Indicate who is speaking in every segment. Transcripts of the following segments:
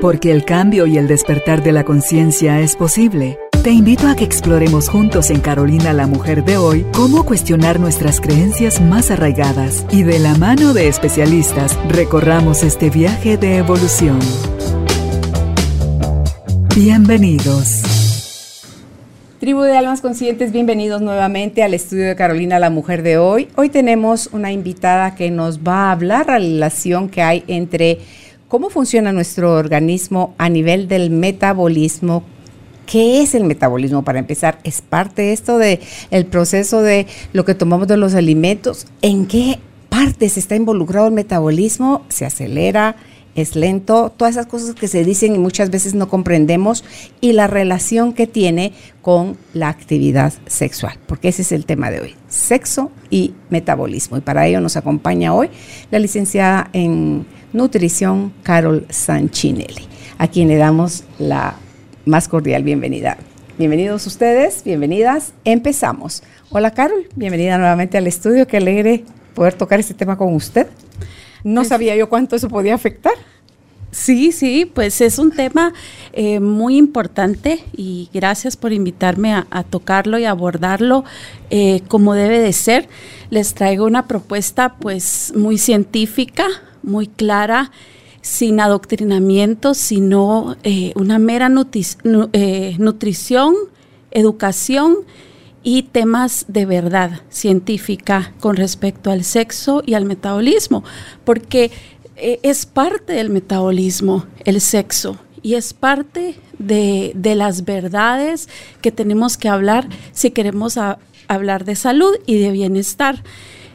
Speaker 1: Porque el cambio y el despertar de la conciencia es posible. Te invito a que exploremos juntos en Carolina la Mujer de hoy cómo cuestionar nuestras creencias más arraigadas y de la mano de especialistas recorramos este viaje de evolución. Bienvenidos.
Speaker 2: Tribu de Almas Conscientes, bienvenidos nuevamente al estudio de Carolina la Mujer de hoy. Hoy tenemos una invitada que nos va a hablar la relación que hay entre cómo funciona nuestro organismo a nivel del metabolismo ¿Qué es el metabolismo para empezar? ¿Es parte esto de el proceso de lo que tomamos de los alimentos? ¿En qué partes está involucrado el metabolismo? ¿Se acelera? ¿Es lento? Todas esas cosas que se dicen y muchas veces no comprendemos y la relación que tiene con la actividad sexual, porque ese es el tema de hoy, sexo y metabolismo. Y para ello nos acompaña hoy la licenciada en nutrición Carol Sanchinelli, a quien le damos la más cordial bienvenida. Bienvenidos ustedes, bienvenidas. Empezamos. Hola Carol, bienvenida nuevamente al estudio. Qué alegre poder tocar este tema con usted. No sabía yo cuánto eso podía afectar.
Speaker 3: Sí, sí, pues es un tema eh, muy importante y gracias por invitarme a, tocarlo y abordarlo eh, como debe de ser. Les traigo una propuesta pues muy científica, muy clara sin adoctrinamiento, sino eh, una mera eh, nutrición, educación y temas de verdad científica con respecto al sexo y al metabolismo, porque eh, es parte del metabolismo el sexo y es parte de, las verdades que tenemos que hablar si queremos hablar de salud y de bienestar.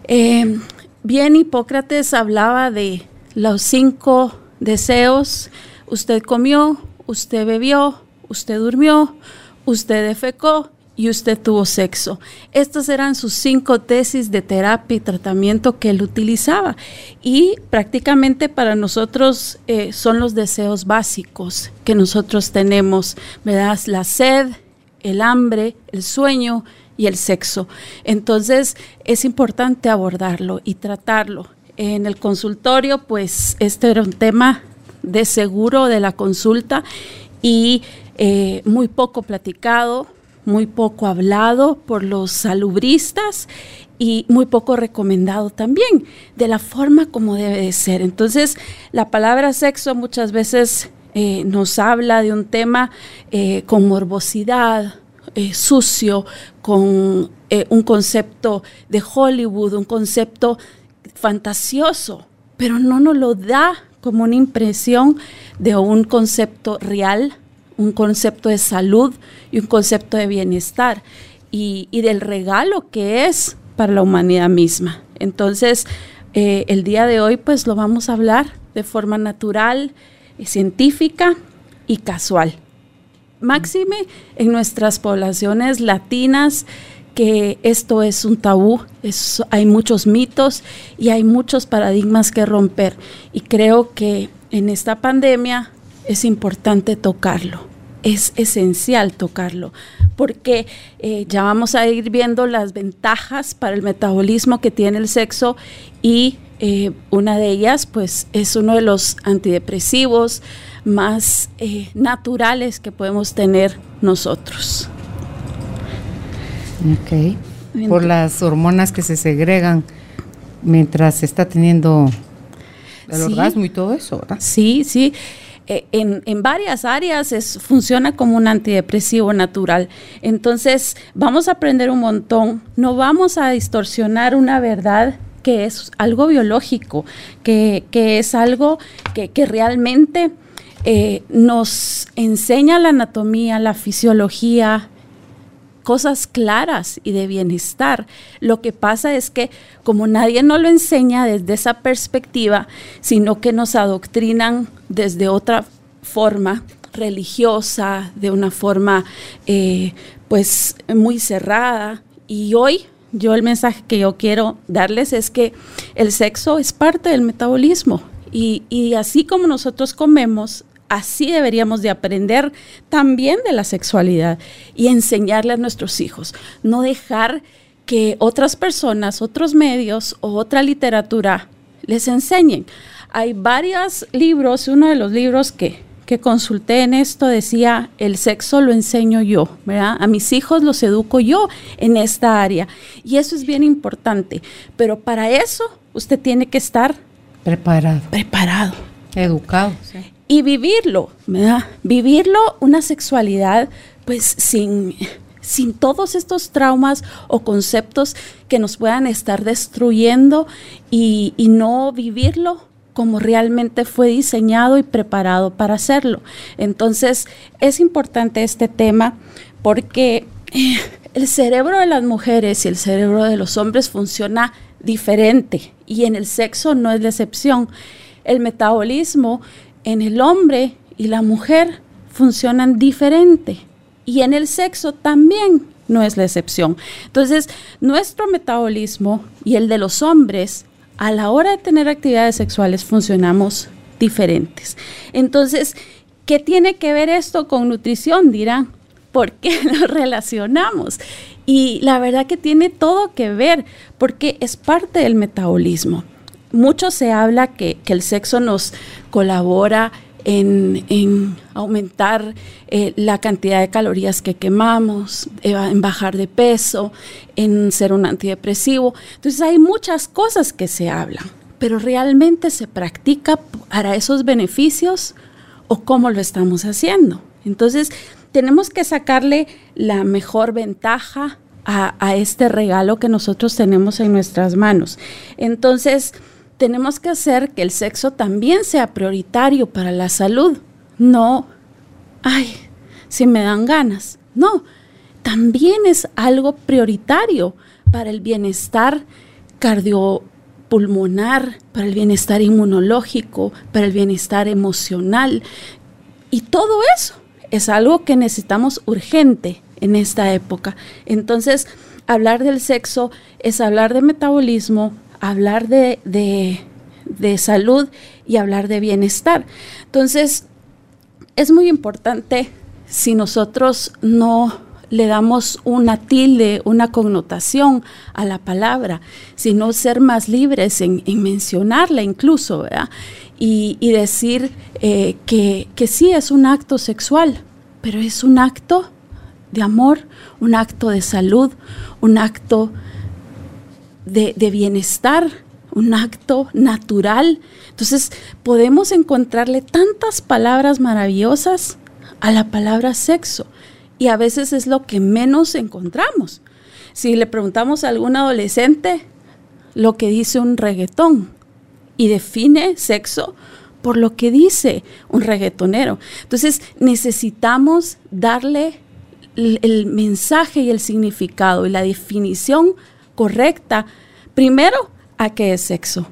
Speaker 3: bien, Hipócrates hablaba de los cinco deseos. Usted comió, usted bebió, usted durmió, usted defecó y usted tuvo sexo. Estas eran sus cinco tesis de terapia y tratamiento que él utilizaba. Y prácticamente para nosotros eh, son los deseos básicos que nosotros tenemos, ¿verdad? La sed, el hambre, el sueño y el sexo. Entonces es importante abordarlo y tratarlo en el consultorio, pues este era un tema de seguro de la consulta y eh, muy poco platicado, muy poco hablado por los salubristas y muy poco recomendado también de la forma como debe de ser. Entonces, la palabra sexo muchas veces eh, nos habla de un tema eh, con morbosidad, sucio, con un concepto de Hollywood, un concepto fantasioso, pero no nos lo da como una impresión de un concepto real, un concepto de salud y un concepto de bienestar y, del regalo que es para la humanidad misma. Entonces, eh, el día de hoy pues lo vamos a hablar de forma natural, científica y casual. Máxime en nuestras poblaciones latinas que esto es un tabú, hay muchos mitos y hay muchos paradigmas que romper. Y creo que en esta pandemia es importante tocarlo, es esencial tocarlo, porque eh, ya vamos a ir viendo las ventajas para el metabolismo que tiene el sexo y eh, una de ellas pues es uno de los antidepresivos más eh, naturales que podemos tener nosotros.
Speaker 2: Ok. Por las hormonas que se segregan mientras se está teniendo el orgasmo y todo eso, ¿verdad?
Speaker 3: Sí, sí. Eh, en, en, varias áreas es, funciona como un antidepresivo natural. Entonces, vamos a aprender un montón. No vamos a distorsionar una verdad que es algo biológico, que, es algo que, realmente eh, nos enseña la anatomía, la fisiología, cosas claras y de bienestar. Lo que pasa es que como nadie nos lo enseña desde esa perspectiva, sino que nos adoctrinan desde otra forma religiosa, de una forma eh, pues muy cerrada. Y hoy yo el mensaje que yo quiero darles es que el sexo es parte del metabolismo. Y, y así como nosotros comemos, así deberíamos de aprender también de la sexualidad y enseñarle a nuestros hijos. No dejar que otras personas, otros medios o otra literatura les enseñen. Hay varios libros, uno de los libros que, que consulté en esto decía, el sexo lo enseño yo, ¿verdad? A mis hijos los educo yo en esta área. Y eso es bien importante. Pero para eso usted tiene que estar
Speaker 2: preparado.
Speaker 3: Preparado.
Speaker 2: Educado.
Speaker 3: Y vivirlo, ¿verdad? Vivirlo una sexualidad pues sin sin todos estos traumas o conceptos que nos puedan estar destruyendo y, no vivirlo como realmente fue diseñado y preparado para hacerlo. Entonces, es importante este tema porque eh, el cerebro de las mujeres y el cerebro de los hombres funciona diferente y en el sexo no es la excepción. El metabolismo en el hombre y la mujer funcionan diferente y en el sexo también no es la excepción. Entonces, nuestro metabolismo y el de los hombres, a la hora de tener actividades sexuales, funcionamos diferentes. Entonces, ¿qué tiene que ver esto con nutrición? Dirán, ¿por qué lo relacionamos? Y la verdad que tiene todo que ver, porque es parte del metabolismo. Mucho se habla que, que el sexo nos colabora en, aumentar eh, la cantidad de calorías que quemamos, en bajar de peso, en ser un antidepresivo. Entonces hay muchas cosas que se hablan, pero realmente se practica para esos beneficios o cómo lo estamos haciendo. Entonces tenemos que sacarle la mejor ventaja a, a este regalo que nosotros tenemos en nuestras manos. Entonces, tenemos que hacer que el sexo también sea prioritario para la salud. No, ay, si me dan ganas. No, también es algo prioritario para el bienestar cardiopulmonar, para el bienestar inmunológico, para el bienestar emocional. Y todo eso es algo que necesitamos urgente en esta época. Entonces, hablar del sexo es hablar de metabolismo, hablar de, de, salud y hablar de bienestar. Entonces, es muy importante si nosotros no le damos una tilde, una connotación a la palabra, sino ser más libres en, mencionarla incluso, ¿verdad? Y, decir eh, que, que sí es un acto sexual, pero es un acto de amor, un acto de salud, un acto de, bienestar, un acto natural. Entonces podemos encontrarle tantas palabras maravillosas a la palabra sexo y a veces es lo que menos encontramos. Si le preguntamos a algún adolescente lo que dice un reggaetón y define sexo por lo que dice un reggaetonero. Entonces necesitamos darle el mensaje y el significado y la definición correcta, primero a qué es sexo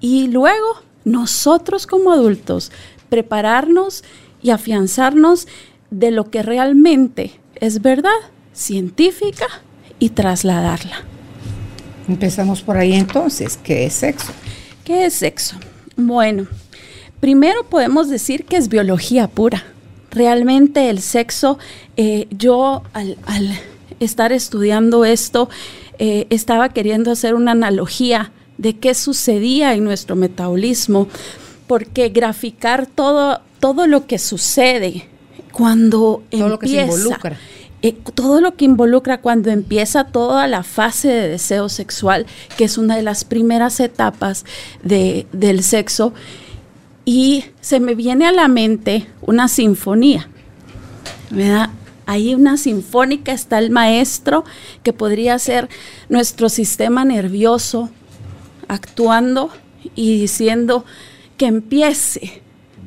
Speaker 3: y luego nosotros como adultos prepararnos y afianzarnos de lo que realmente es verdad científica y trasladarla.
Speaker 2: Empezamos por ahí entonces, ¿qué es sexo?
Speaker 3: ¿Qué es sexo? Bueno, primero podemos decir que es biología pura. Realmente el sexo, eh, yo al estar estudiando esto, eh, estaba queriendo hacer una analogía de qué sucedía en nuestro metabolismo, porque graficar todo, todo lo que sucede cuando todo lo que se involucra. Eh, todo lo que involucra cuando empieza toda la fase de deseo sexual, que es una de las primeras etapas de, del sexo, y se me viene a la mente una sinfonía. ¿verdad? Ahí una sinfónica está el maestro, que podría ser nuestro sistema nervioso, actuando y diciendo que empiece.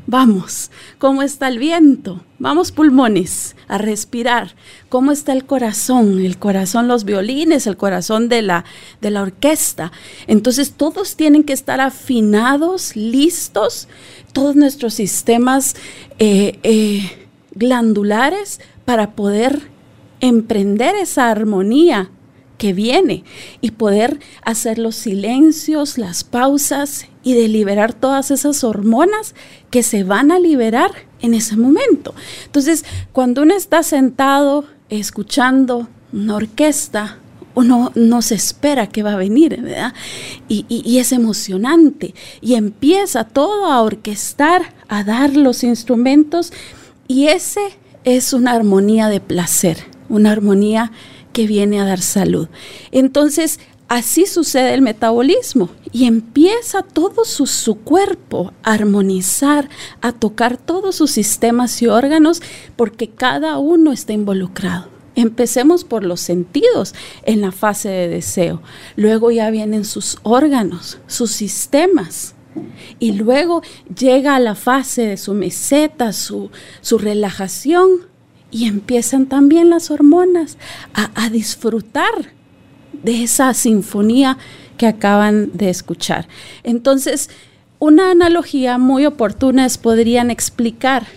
Speaker 3: Vamos, ¿cómo está el viento? Vamos pulmones a respirar. ¿Cómo está el corazón? El corazón, los violines, el corazón de la, de la orquesta. Entonces todos tienen que estar afinados, listos, todos nuestros sistemas eh, eh, glandulares para poder emprender esa armonía que viene y poder hacer los silencios, las pausas y de liberar todas esas hormonas que se van a liberar en ese momento. Entonces, cuando uno está sentado escuchando una orquesta uno no se espera que va a venir, ¿verdad? Y, y, es emocionante. Y empieza todo a orquestar, a dar los instrumentos. Y ese es una armonía de placer, una armonía que viene a dar salud. Entonces, así sucede el metabolismo y empieza todo su, cuerpo a armonizar, a tocar todos sus sistemas y órganos, porque cada uno está involucrado. Empecemos por los sentidos en la fase de deseo. Luego ya vienen sus órganos, sus sistemas. Y luego llega a la fase de su meseta, su, su relajación. Y empiezan también las hormonas a, a disfrutar de esa sinfonía que acaban de escuchar. Entonces, una analogía muy oportuna es podrían explicar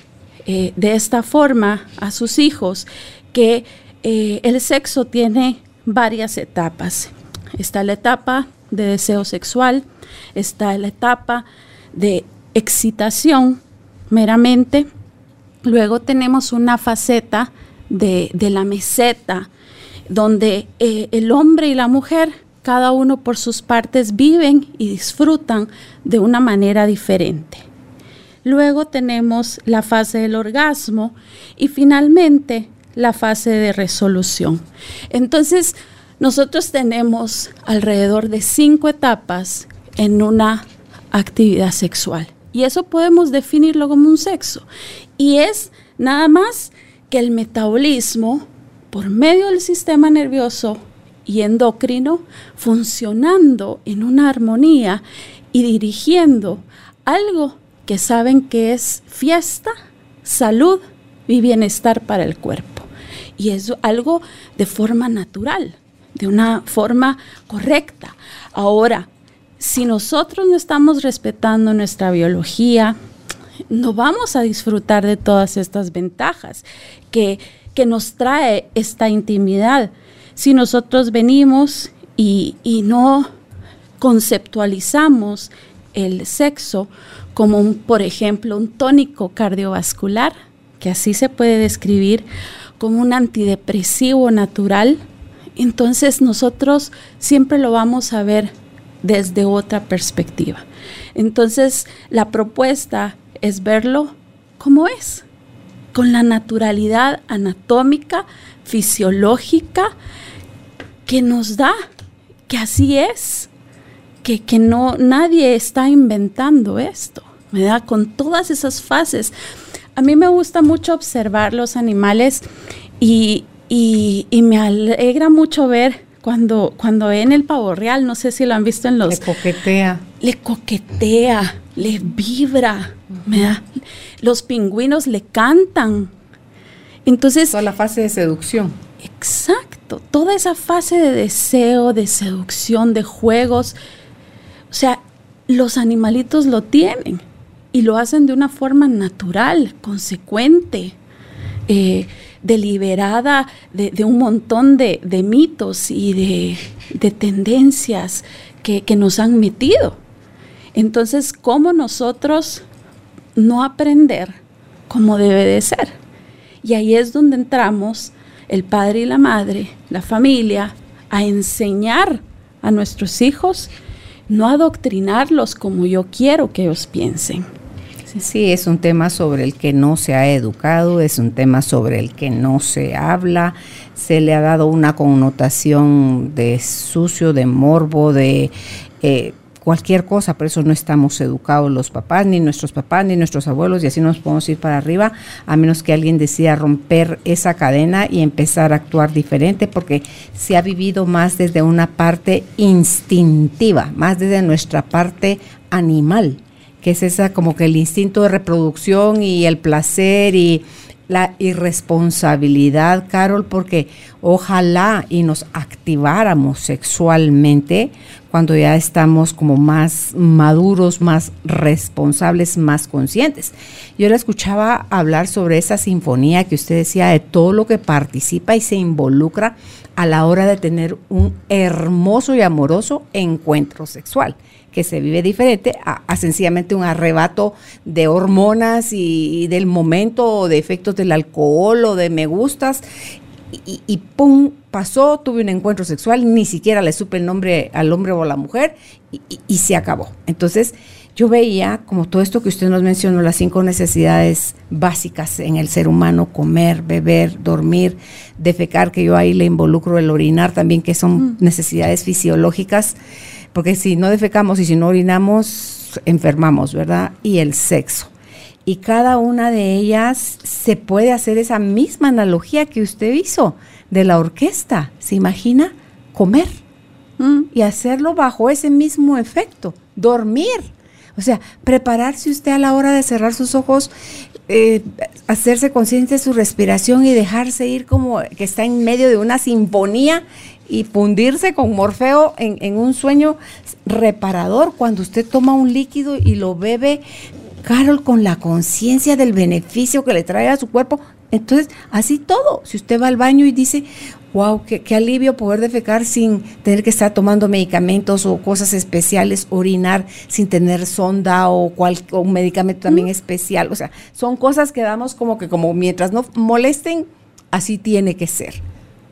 Speaker 3: eh, de esta forma a sus hijos que eh, el sexo tiene varias etapas. Está la etapa de deseo sexual, está la etapa de excitación meramente, luego tenemos una faceta de, de la meseta, donde eh, el hombre y la mujer, cada uno por sus partes, viven y disfrutan de una manera diferente. Luego tenemos la fase del orgasmo y finalmente la fase de resolución. Entonces, nosotros tenemos alrededor de cinco etapas en una actividad sexual. Y eso podemos definirlo como un sexo. Y es nada más que el metabolismo por medio del sistema nervioso y endocrino funcionando en una armonía y dirigiendo algo que saben que es fiesta, salud y bienestar para el cuerpo. Y es algo de forma natural, de una forma correcta. Ahora, si nosotros no estamos respetando nuestra biología, no vamos a disfrutar de todas estas ventajas que que nos trae esta intimidad. Si nosotros venimos y, no conceptualizamos el sexo como, un, por ejemplo, un tónico cardiovascular, que así se puede describir como un antidepresivo natural, entonces nosotros siempre lo vamos a ver desde otra perspectiva. Entonces la propuesta es verlo como es, con la naturalidad anatómica, fisiológica que nos da, que así es, que, que no, nadie está inventando esto, me da con todas esas fases. A mí me gusta mucho observar los animales y, y me alegra mucho ver cuando, cuando ven el pavo real, no sé si lo han visto en los...
Speaker 2: Le coquetea.
Speaker 3: Le coquetea, le vibra, da los pingüinos le cantan. Entonces...
Speaker 2: Toda la fase de seducción.
Speaker 3: Exacto, toda esa fase de deseo, de seducción, de juegos. O sea, los animalitos lo tienen y lo hacen de una forma natural, consecuente, eh, deliberada de, un montón de, mitos y de, tendencias que, nos han metido. Entonces, ¿cómo nosotros no aprender como debe de ser. Y ahí es donde entramos el padre y la madre, la familia, a enseñar a nuestros hijos, no adoctrinarlos como yo quiero que ellos piensen.
Speaker 2: Sí, es un tema sobre el que no se ha educado, es un tema sobre el que no se habla, se le ha dado una connotación de sucio, de morbo, de... Eh, cualquier cosa, por eso no estamos educados los papás, ni nuestros papás, ni nuestros abuelos, y así nos podemos ir para arriba, a menos que alguien decida romper esa cadena y empezar a actuar diferente, porque se ha vivido más desde una parte instintiva, más desde nuestra parte animal, que es esa como que el instinto de reproducción y el placer y la irresponsabilidad, Carol, porque ojalá y nos activáramos sexualmente cuando ya estamos como más maduros, más responsables, más conscientes. Yo le escuchaba hablar sobre esa sinfonía que usted decía de todo lo que participa y se involucra a la hora de tener un hermoso y amoroso encuentro sexual que se vive diferente a, sencillamente un arrebato de hormonas y, y, del momento o de efectos del alcohol o de me gustas y, pum, pasó, tuve un encuentro sexual, ni siquiera le supe el nombre al hombre o a la mujer y, se acabó. Entonces, yo veía como todo esto que usted nos mencionó, las cinco necesidades básicas en el ser humano, comer, beber, dormir, defecar, que yo ahí le involucro el orinar también, que son mm. necesidades fisiológicas, porque si no defecamos y si no orinamos, enfermamos, ¿verdad? Y el sexo y cada una de ellas se puede hacer esa misma analogía que usted hizo de la orquesta. ¿Se imagina? Comer mm. y hacerlo bajo ese mismo efecto, dormir. O sea, prepararse usted a la hora de cerrar sus ojos, eh, hacerse consciente de su respiración y dejarse ir como que está en medio de una sinfonía y fundirse con Morfeo en, en, un sueño reparador cuando usted toma un líquido y lo bebe Carol, con la conciencia del beneficio que le trae a su cuerpo. Entonces, así todo. Si usted va al baño y dice, wow, qué, alivio poder defecar sin tener que estar tomando medicamentos o cosas especiales, orinar sin tener sonda o, cual, un medicamento también especial. O sea, son cosas que damos como que como mientras no molesten, así tiene que ser.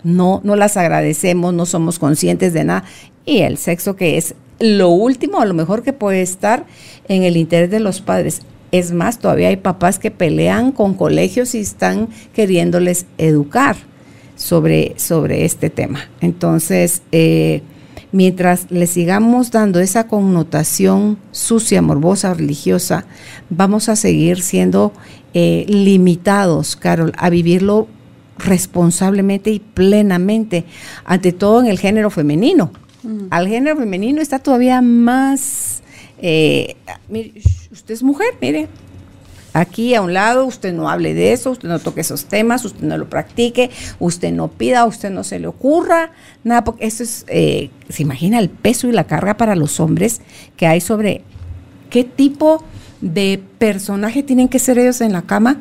Speaker 2: No, no las agradecemos, no somos conscientes de nada. Y el sexo que es lo último, a lo mejor que puede estar en el interés de los padres. Es más, todavía hay papás que pelean con colegios y están queriéndoles educar sobre, sobre este tema. Entonces, eh, mientras le sigamos dando esa connotación sucia, morbosa, religiosa, vamos a seguir siendo eh, limitados, Carol, a vivirlo responsablemente y plenamente, ante todo en el género femenino. Al género femenino está todavía más... Eh, usted es mujer, mire, aquí a un lado, usted no hable de eso, usted no toque esos temas, usted no lo practique, usted no pida, usted no se le ocurra, nada, porque eso es, eh, se imagina el peso y la carga para los hombres que hay sobre qué tipo de personaje tienen que ser ellos en la cama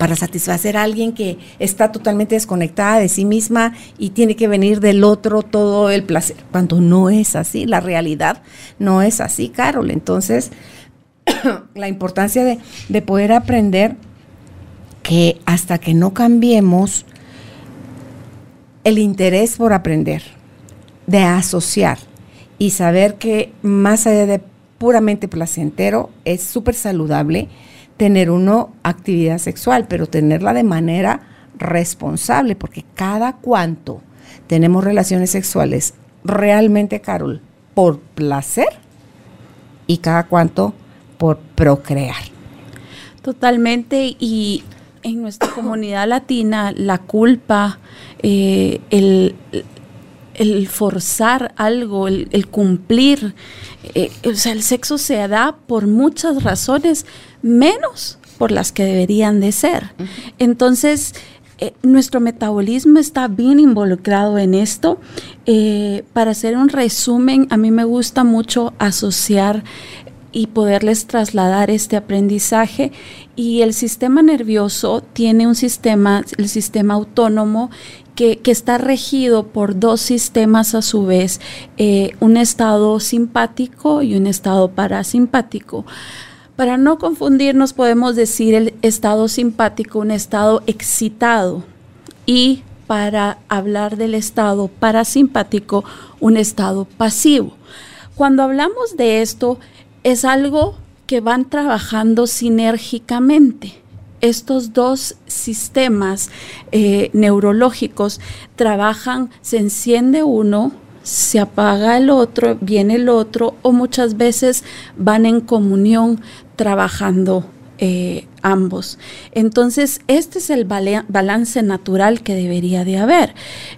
Speaker 2: para satisfacer a alguien que está totalmente desconectada de sí misma y tiene que venir del otro todo el placer, cuando no es así, la realidad no es así, Carol. Entonces, la importancia de, de poder aprender que hasta que no cambiemos el interés por aprender, de asociar y saber que más allá de puramente placentero, es súper saludable tener uno actividad sexual, pero tenerla de manera responsable, porque cada cuanto tenemos relaciones sexuales realmente, Carol, por placer y cada cuanto por procrear.
Speaker 3: Totalmente, y en nuestra comunidad latina la culpa, eh, el, el forzar algo, el, cumplir. Eh, o sea, el sexo se da por muchas razones, menos por las que deberían de ser. Entonces, eh, nuestro metabolismo está bien involucrado en esto. Eh, para hacer un resumen, a mí me gusta mucho asociar y poderles trasladar este aprendizaje. Y el sistema nervioso tiene un sistema, el sistema autónomo, que, está regido por dos sistemas a su vez, eh, un estado simpático y un estado parasimpático. Para no confundirnos podemos decir el estado simpático, un estado excitado y para hablar del estado parasimpático, un estado pasivo. Cuando hablamos de esto, es algo que van trabajando sinérgicamente. Estos dos sistemas eh, neurológicos trabajan, se enciende uno, se apaga el otro, viene el otro, o muchas veces van en comunión trabajando eh, ambos. Entonces, este es el balance natural que debería de haber.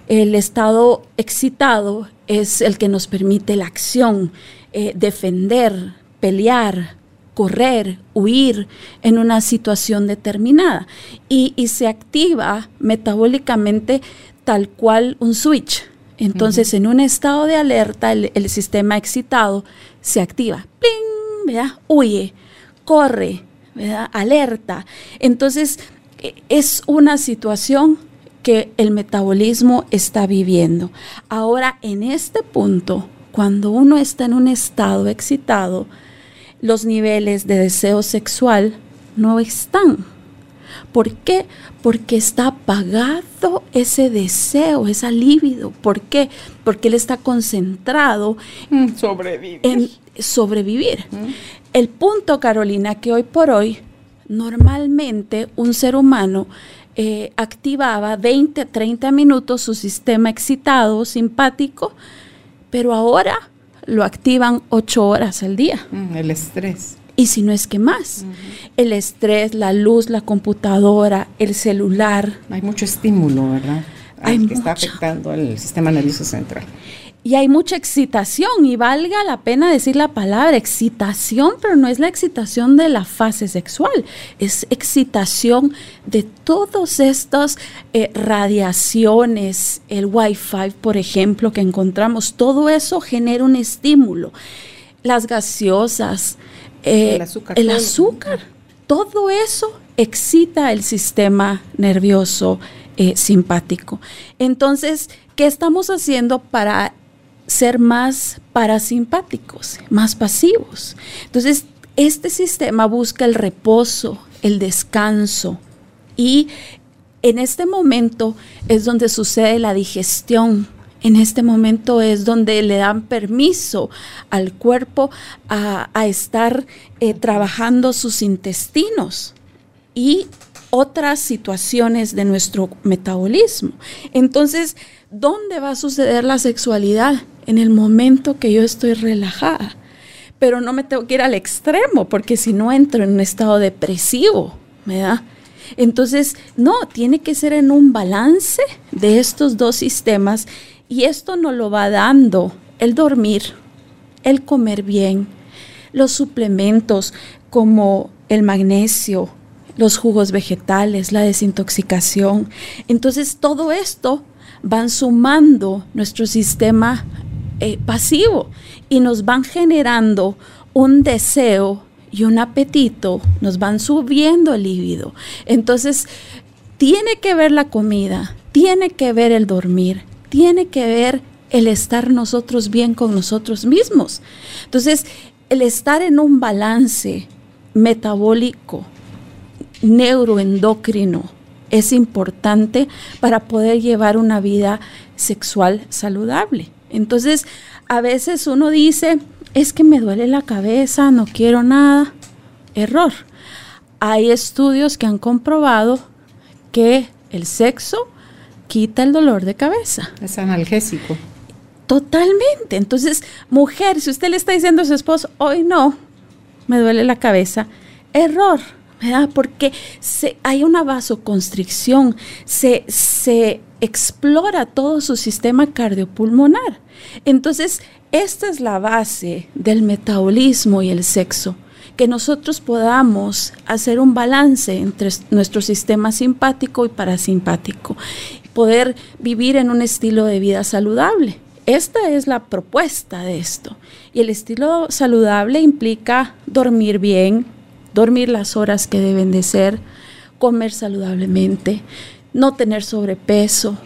Speaker 3: El estado excitado es el que nos permite la acción, eh, defender, pelear, correr, huir en una situación determinada. Y, se activa metabólicamente tal cual un switch. Entonces, en un estado de alerta, el, sistema excitado se activa. ¡Pling! Huye, corre, alerta. Entonces, e, es una situación que el metabolismo está viviendo. Ahora, en este punto, cuando uno está en un estado excitado, los niveles de deseo sexual no están. ¿Por qué? Porque está apagado ese deseo, esa libido. ¿Por qué? Porque él está concentrado
Speaker 2: sobrevivir.
Speaker 3: en sobrevivir. El punto, Carolina, que hoy por hoy, normalmente un ser humano eh, activaba 20, 30 minutos su sistema excitado, simpático, pero ahora lo activan 8 horas al día.
Speaker 2: Mm, el estrés.
Speaker 3: Y si no es que más. El estrés, la luz, la computadora, el celular.
Speaker 2: Hay mucho estímulo, ¿verdad?
Speaker 3: Hay
Speaker 2: que está
Speaker 3: mucho.
Speaker 2: afectando el sistema nervioso central.
Speaker 3: Y hay mucha excitación, y valga la pena decir la palabra excitación, pero no es la excitación de la fase sexual, es excitación de todas estas eh, radiaciones, el wifi, por ejemplo, que encontramos, todo eso genera un estímulo. Las gaseosas, eh,
Speaker 2: El azúcar,
Speaker 3: el
Speaker 2: todo.
Speaker 3: azúcar, todo eso excita el sistema nervioso eh, simpático. Entonces, ¿qué estamos haciendo para ser más parasimpáticos, más pasivos? Entonces, este sistema busca el reposo, el descanso y en este momento es donde sucede la digestión. En este momento es donde le dan permiso al cuerpo a, estar eh, trabajando sus intestinos y otras situaciones de nuestro metabolismo. Entonces, ¿dónde va a suceder la sexualidad? En el momento que yo estoy relajada. Pero no me tengo que ir al extremo, porque si no entro en un estado depresivo, ¿verdad? Entonces, no, tiene que ser en un balance de estos dos sistemas y esto nos lo va dando el dormir, el comer bien, los suplementos como el magnesio, los jugos vegetales, la desintoxicación. Entonces, todo esto van sumando nuestro sistema eh, pasivo y nos van generando un deseo y un apetito, nos van subiendo el líbido. Entonces, tiene que ver la comida, tiene que ver el dormir, tiene que ver el estar nosotros bien con nosotros mismos. Entonces, el estar en un balance metabólico, neuroendocrino, es importante para poder llevar una vida sexual saludable. Entonces, a veces uno dice, es que me duele la cabeza, no quiero nada. Error. Hay estudios que han comprobado que el sexo quita el dolor de cabeza.
Speaker 2: Es analgésico.
Speaker 3: Totalmente. Entonces, mujer, si usted le está diciendo a su esposo, hoy no, me duele la cabeza, error, ¿verdad? Porque se, hay una vasoconstricción, se, se explora todo su sistema cardiopulmonar. Entonces, esta es la base del metabolismo y el sexo que nosotros podamos hacer un balance entre nuestro sistema simpático y parasimpático, poder vivir en un estilo de vida saludable. Esta es la propuesta de esto. Y el estilo saludable implica dormir bien, dormir las horas que deben de ser, comer saludablemente, no tener sobrepeso,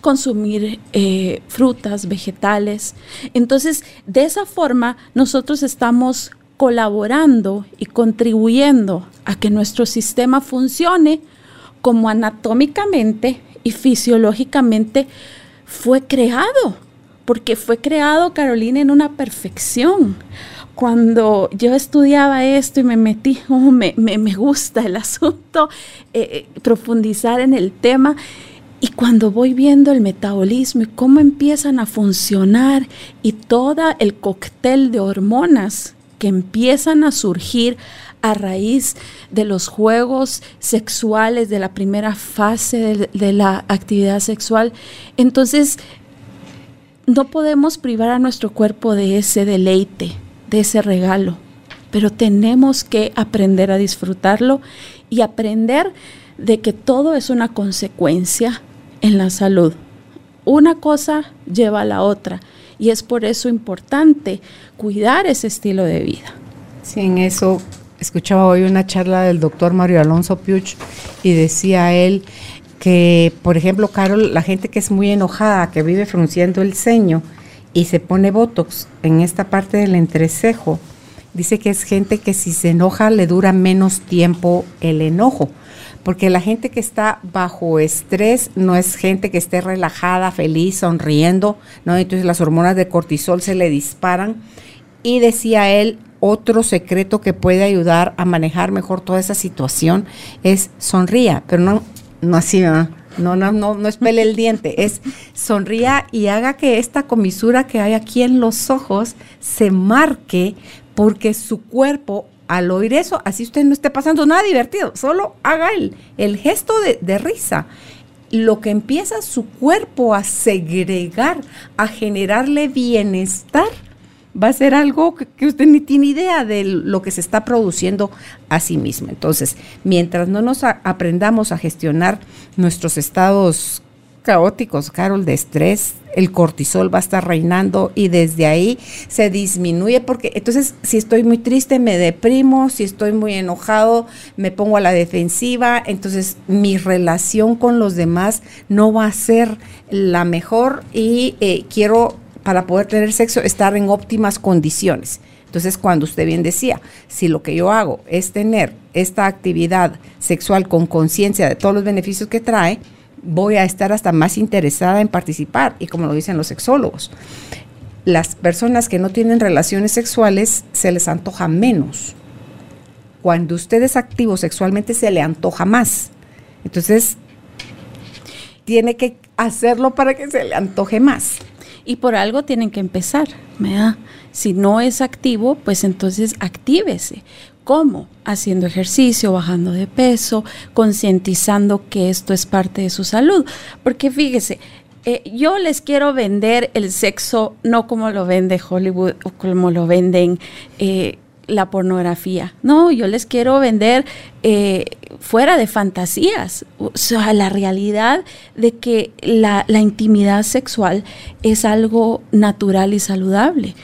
Speaker 3: consumir eh, frutas, vegetales. Entonces, de esa forma, nosotros estamos colaborando y contribuyendo a que nuestro sistema funcione como anatómicamente y fisiológicamente fue creado, porque fue creado, Carolina, en una perfección. Cuando yo estudiaba esto y me metí, oh, me, me, me, gusta el asunto, eh, profundizar en el tema, y cuando voy viendo el metabolismo y cómo empiezan a funcionar y todo el cóctel de hormonas que empiezan a surgir a raíz de los juegos sexuales, de la primera fase de, la actividad sexual. Entonces, no podemos privar a nuestro cuerpo de ese deleite, de ese regalo, pero tenemos que aprender a disfrutarlo y aprender de que todo es una consecuencia en la salud. Una cosa lleva a la otra y es por eso importante cuidar ese estilo de vida.
Speaker 2: Sí, en eso escuchaba hoy una charla del doctor Mario Alonso Piuch y decía él que, por ejemplo, Carol, la gente que es muy enojada, que vive frunciendo el ceño y se pone botox en esta parte del entrecejo, dice que es gente que si se enoja le dura menos tiempo el enojo porque la gente que está bajo estrés no es gente que esté relajada, feliz, sonriendo, ¿no? Entonces las hormonas de cortisol se le disparan. Y decía él, otro secreto que puede ayudar a manejar mejor toda esa situación es sonría, pero no, no así, ¿no? No, no, no, no espele el diente, es sonría y haga que esta comisura que hay aquí en los ojos se marque porque su cuerpo al oír eso, así usted no esté pasando nada divertido, solo haga el, el gesto de, de risa. Lo que empieza su cuerpo a segregar, a generarle bienestar, va a ser algo que, usted ni tiene idea de lo que se está produciendo a sí mismo. Entonces, mientras no nos aprendamos a gestionar nuestros estados caóticos, Carol, de estrés, el cortisol va a estar reinando y desde ahí se disminuye porque entonces si estoy muy triste me deprimo, si estoy muy enojado me pongo a la defensiva, entonces mi relación con los demás no va a ser la mejor y eh, quiero para poder tener sexo estar en óptimas condiciones. Entonces, cuando usted bien decía, si lo que yo hago es tener esta actividad sexual con conciencia de todos los beneficios que trae, voy a estar hasta más interesada en participar. Y como lo dicen los sexólogos, las personas que no tienen relaciones sexuales se les antoja menos. Cuando usted es activo sexualmente se le antoja más. Entonces, tiene que hacerlo para que se le antoje más.
Speaker 3: Y por algo tienen que empezar, ¿verdad? Si no es activo, pues entonces actívese. ¿Cómo? Haciendo ejercicio, bajando de peso, concientizando que esto es parte de su salud. Porque fíjese, eh, yo les quiero vender el sexo no como lo vende Hollywood o como lo venden eh, la pornografía. No, yo les quiero vender eh, fuera de fantasías, o sea, la realidad de que la, intimidad sexual es algo natural y saludable.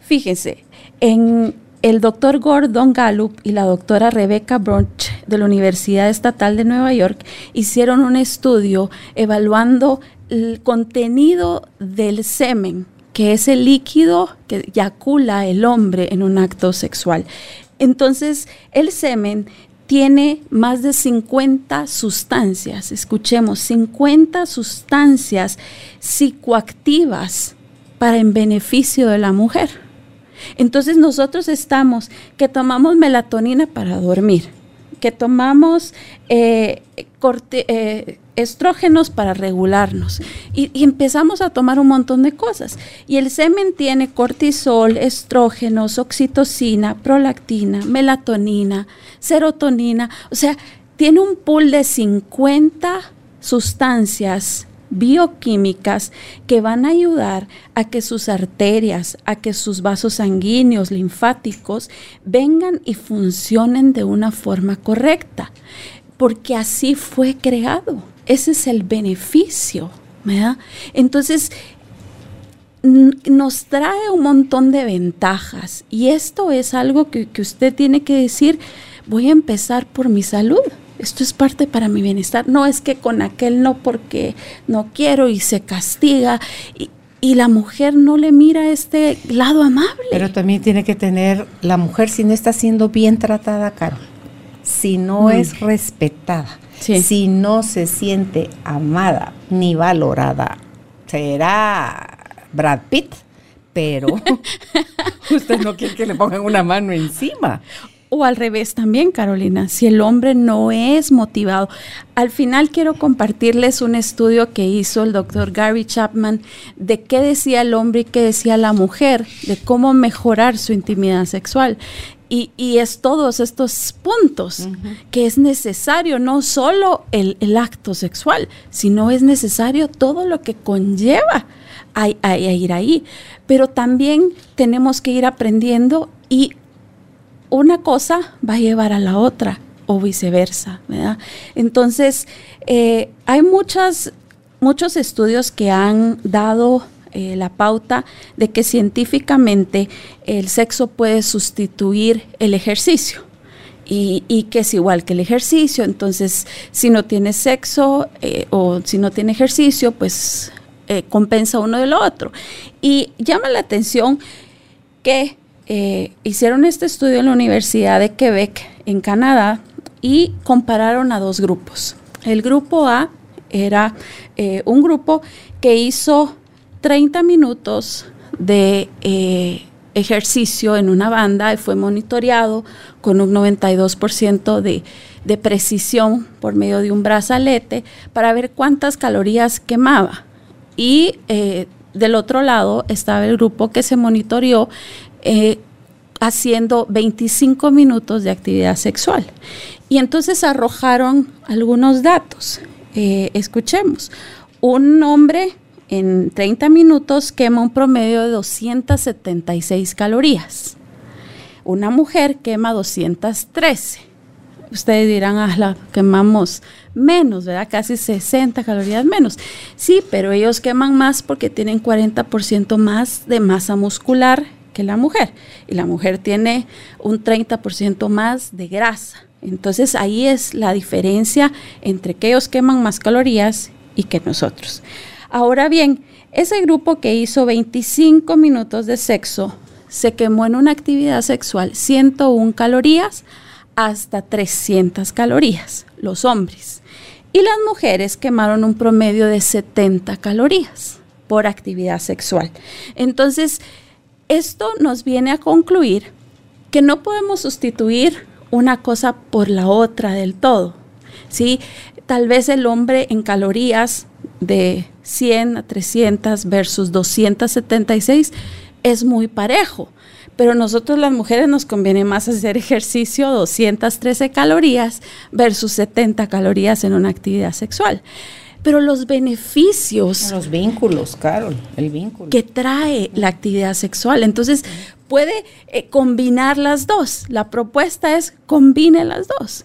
Speaker 3: Fíjense, en, el doctor Gordon Gallup y la doctora Rebecca Brunch de la Universidad Estatal de Nueva York hicieron un estudio evaluando el contenido del semen, que es el líquido que eyacula el hombre en un acto sexual. Entonces, el semen tiene más de 50 sustancias, escuchemos, 50 sustancias psicoactivas para en beneficio de la mujer. Entonces nosotros estamos que tomamos melatonina para dormir, que tomamos eh, eh, estrógenos para regularnos y, y, empezamos a tomar un montón de cosas. Y el semen tiene cortisol, estrógenos, oxitocina, prolactina, melatonina, serotonina, o sea, tiene un pool de 50 sustancias bioquímicas que van a ayudar a que sus arterias, a que sus vasos sanguíneos, linfáticos, vengan y funcionen de una forma correcta, porque así fue creado. Ese es el beneficio. ¿verdad? Entonces, nos trae un montón de ventajas y esto es algo que, que usted tiene que decir, voy a empezar por mi salud esto es parte para mi bienestar. No es que con aquel no porque no quiero y se castiga. Y, la mujer no le mira este lado amable.
Speaker 2: Pero también tiene que tener, la mujer si no está siendo bien tratada, Carol, si no es respetada, si no se siente amada ni valorada, será Brad Pitt, pero usted no quiere que le pongan una mano encima.
Speaker 3: O al revés también, Carolina, si el hombre no es motivado. Al final quiero compartirles un estudio que hizo el doctor Gary Chapman de qué decía el hombre y qué decía la mujer, de cómo mejorar su intimidad sexual. Y, es todos estos puntos que es necesario, no solo el, acto sexual, sino es necesario todo lo que conlleva a, a ir ahí. Pero también tenemos que ir aprendiendo y una cosa va a llevar a la otra o viceversa, ¿verdad? Entonces, eh, hay muchos estudios que han dado eh, la pauta de que científicamente el sexo puede sustituir el ejercicio. Y, que es igual que el ejercicio, entonces si no tiene sexo eh, o si no tiene ejercicio, pues compensa uno de lo otro. Y llama la atención que eh, hicieron este estudio en la Universidad de Quebec, en Canadá, y compararon a dos grupos. El grupo A era eh, un grupo que hizo 30 minutos de eh, ejercicio en una banda y fue monitoreado con un 92% de, de precisión por medio de un brazalete para ver cuántas calorías quemaba. Y del otro lado estaba el grupo que se monitoreó eh, haciendo 25 minutos de actividad sexual. Y entonces arrojaron algunos datos. Eh, escuchemos. Un hombre en 30 minutos quema un promedio de 276 calorías. Una mujer quema 213. Ustedes dirán, ah, la quemamos menos, ¿verdad? Casi 60 calorías menos. Sí, pero ellos queman más porque tienen 40% más de masa muscular que la mujer. Y la mujer tiene un 30% más de grasa. Entonces ahí es la diferencia entre que ellos queman más calorías y que nosotros. Ahora bien, ese grupo que hizo 25 minutos de sexo se quemó en una actividad sexual 101 calorías hasta 300 calorías, los hombres. Y las mujeres quemaron un promedio de 70 calorías por actividad sexual. Entonces, esto nos viene a concluir que no podemos sustituir una cosa por la otra del todo. ¿sí? Tal vez el hombre en calorías de 100 a 300 versus 276 es muy parejo. Pero nosotros las mujeres nos conviene más hacer ejercicio 213 calorías versus 70 calorías en una actividad sexual. Pero los beneficios...
Speaker 2: Los vínculos, Carol, el vínculo.
Speaker 3: Que trae la actividad sexual. Entonces, puede eh, combinar las dos. La propuesta es combine las dos.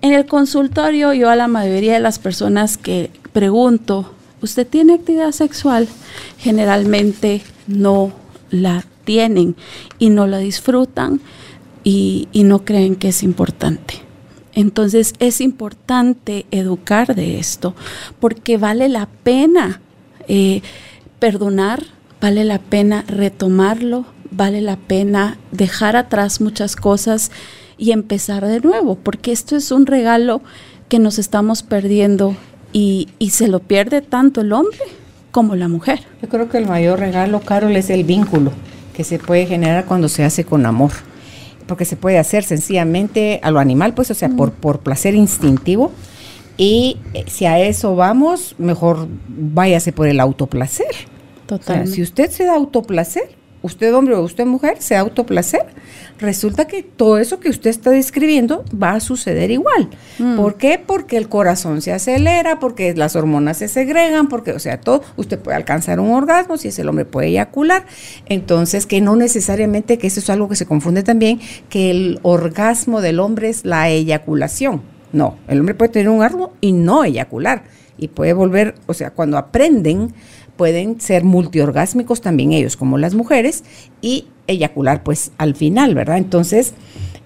Speaker 3: En el consultorio yo a la mayoría de las personas que pregunto, ¿usted tiene actividad sexual? Generalmente no la tienen y no la disfrutan y, no creen que es importante. Entonces es importante educar de esto porque vale la pena eh, perdonar, vale la pena retomarlo, vale la pena dejar atrás muchas cosas y empezar de nuevo, porque esto es un regalo que nos estamos perdiendo y, se lo pierde tanto el hombre como la mujer.
Speaker 2: Yo creo que el mayor regalo, Carol, es el vínculo que se puede generar cuando se hace con amor. Porque se puede hacer sencillamente a lo animal, pues, o sea, por, por placer instintivo. Y eh, si a eso vamos, mejor váyase por el autoplacer. Total. si usted se da autoplacer, usted hombre o usted mujer, se autoplacer, resulta que todo eso que usted está describiendo va a suceder igual. Mm. ¿Por qué? Porque el corazón se acelera, porque las hormonas se segregan, porque, o sea, todo, usted puede alcanzar un orgasmo, si es el hombre puede eyacular. Entonces, que no necesariamente, que eso es algo que se confunde también, que el orgasmo del hombre es la eyaculación. No, el hombre puede tener un orgasmo y no eyacular. Y puede volver, o sea, cuando aprenden pueden ser multiorgásmicos también ellos, como las mujeres, y eyacular pues al final, ¿verdad? Entonces,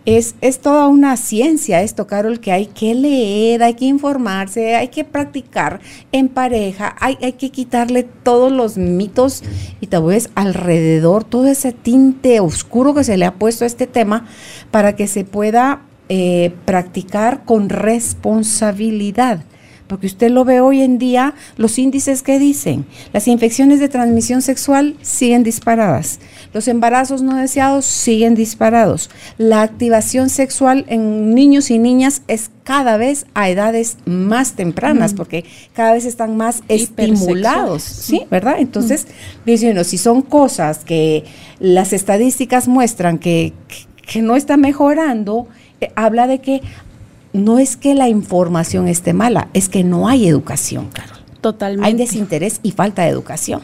Speaker 2: es, es, toda una ciencia esto, Carol, que hay que leer, hay que informarse, hay que practicar en pareja, hay, hay que quitarle todos los mitos y tabúes alrededor, todo ese tinte oscuro que se le ha puesto a este tema para que se pueda eh, practicar con responsabilidad porque usted lo ve hoy en día, los índices que dicen, las infecciones de transmisión sexual siguen disparadas, los embarazos no deseados siguen disparados, la activación sexual en niños y niñas es cada vez a edades más tempranas, porque cada vez están más estimulados, ¿sí? ¿Verdad? Entonces, diciendo, si son cosas que las estadísticas muestran que, que no está mejorando, eh, habla de que no es que la información esté mala, es que no hay educación, Carol.
Speaker 3: Totalmente.
Speaker 2: Hay desinterés y falta de educación.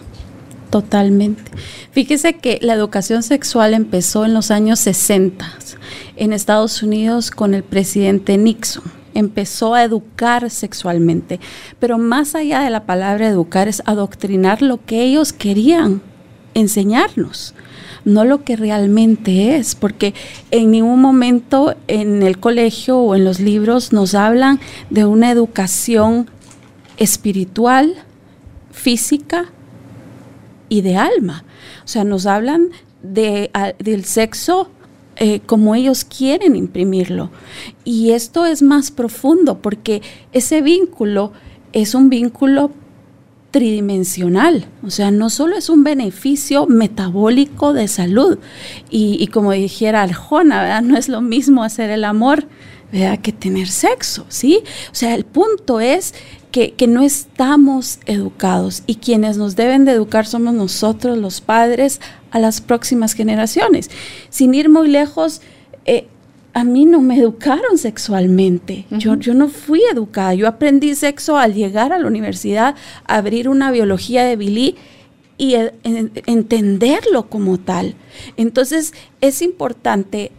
Speaker 3: Totalmente. Fíjese que la educación sexual empezó en los años 60 en Estados Unidos con el presidente Nixon. Empezó a educar sexualmente, pero más allá de la palabra educar es adoctrinar lo que ellos querían enseñarnos no lo que realmente es, porque en ningún momento en el colegio o en los libros nos hablan de una educación espiritual, física y de alma. O sea, nos hablan de, del sexo eh, como ellos quieren imprimirlo. Y esto es más profundo porque ese vínculo es un vínculo tridimensional, o sea, no solo es un beneficio metabólico de salud, y, como dijera Arjona, ¿verdad? no es lo mismo hacer el amor ¿verdad? que tener sexo, ¿sí? O sea, el punto es que, que, no estamos educados y quienes nos deben de educar somos nosotros, los padres, a las próximas generaciones. Sin ir muy lejos, eh, a mí no me educaron sexualmente. yo, yo no fui educada. Yo aprendí sexo al llegar a la universidad, abrir una biología de Billy y entenderlo como tal. Entonces es importante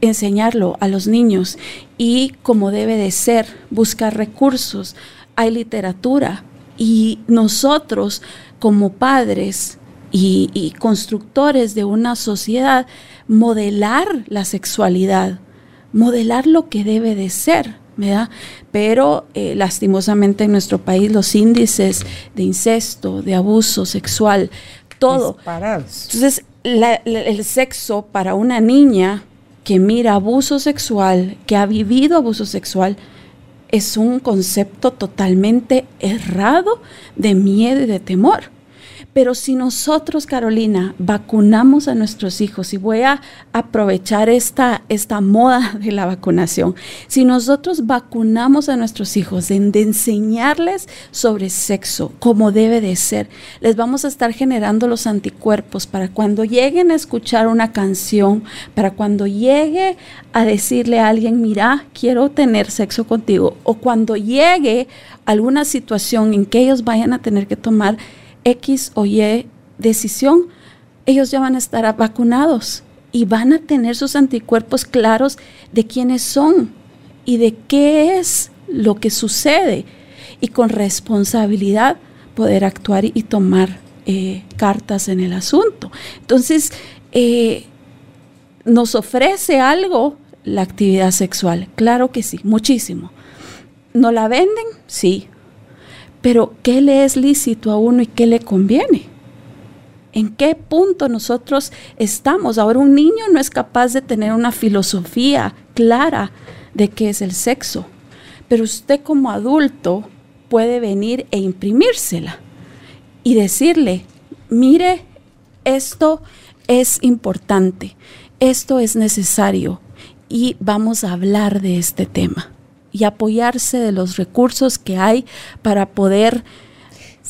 Speaker 3: enseñarlo a los niños y como debe de ser, buscar recursos. Hay literatura y nosotros como padres y, constructores de una sociedad, modelar la sexualidad, modelar lo que debe de ser, ¿verdad? Pero eh, lastimosamente en nuestro país los índices de incesto, de abuso sexual, todo. Entonces, el sexo para una niña que mira abuso sexual, que ha vivido abuso sexual, es un concepto totalmente errado de miedo y de temor. Pero si nosotros, Carolina, vacunamos a nuestros hijos, y voy a aprovechar esta, esta moda de la vacunación, si nosotros vacunamos a nuestros hijos en de enseñarles sobre sexo, como debe de ser, les vamos a estar generando los anticuerpos para cuando lleguen a escuchar una canción, para cuando llegue a decirle a alguien, mira, quiero tener sexo contigo, o cuando llegue alguna situación en que ellos vayan a tener que tomar X o Y decisión, ellos ya van a estar vacunados y van a tener sus anticuerpos claros de quiénes son y de qué es lo que sucede y con responsabilidad poder actuar y tomar eh, cartas en el asunto. Entonces, eh, ¿nos ofrece algo la actividad sexual? Claro que sí, muchísimo. ¿No la venden? Sí, pero, ¿qué le es lícito a uno y qué le conviene? ¿En qué punto nosotros estamos? Ahora un niño no es capaz de tener una filosofía clara de qué es el sexo, pero usted como adulto puede venir e imprimírsela y decirle, mire, esto es importante, esto es necesario y vamos a hablar de este tema y apoyarse de los recursos que hay para poder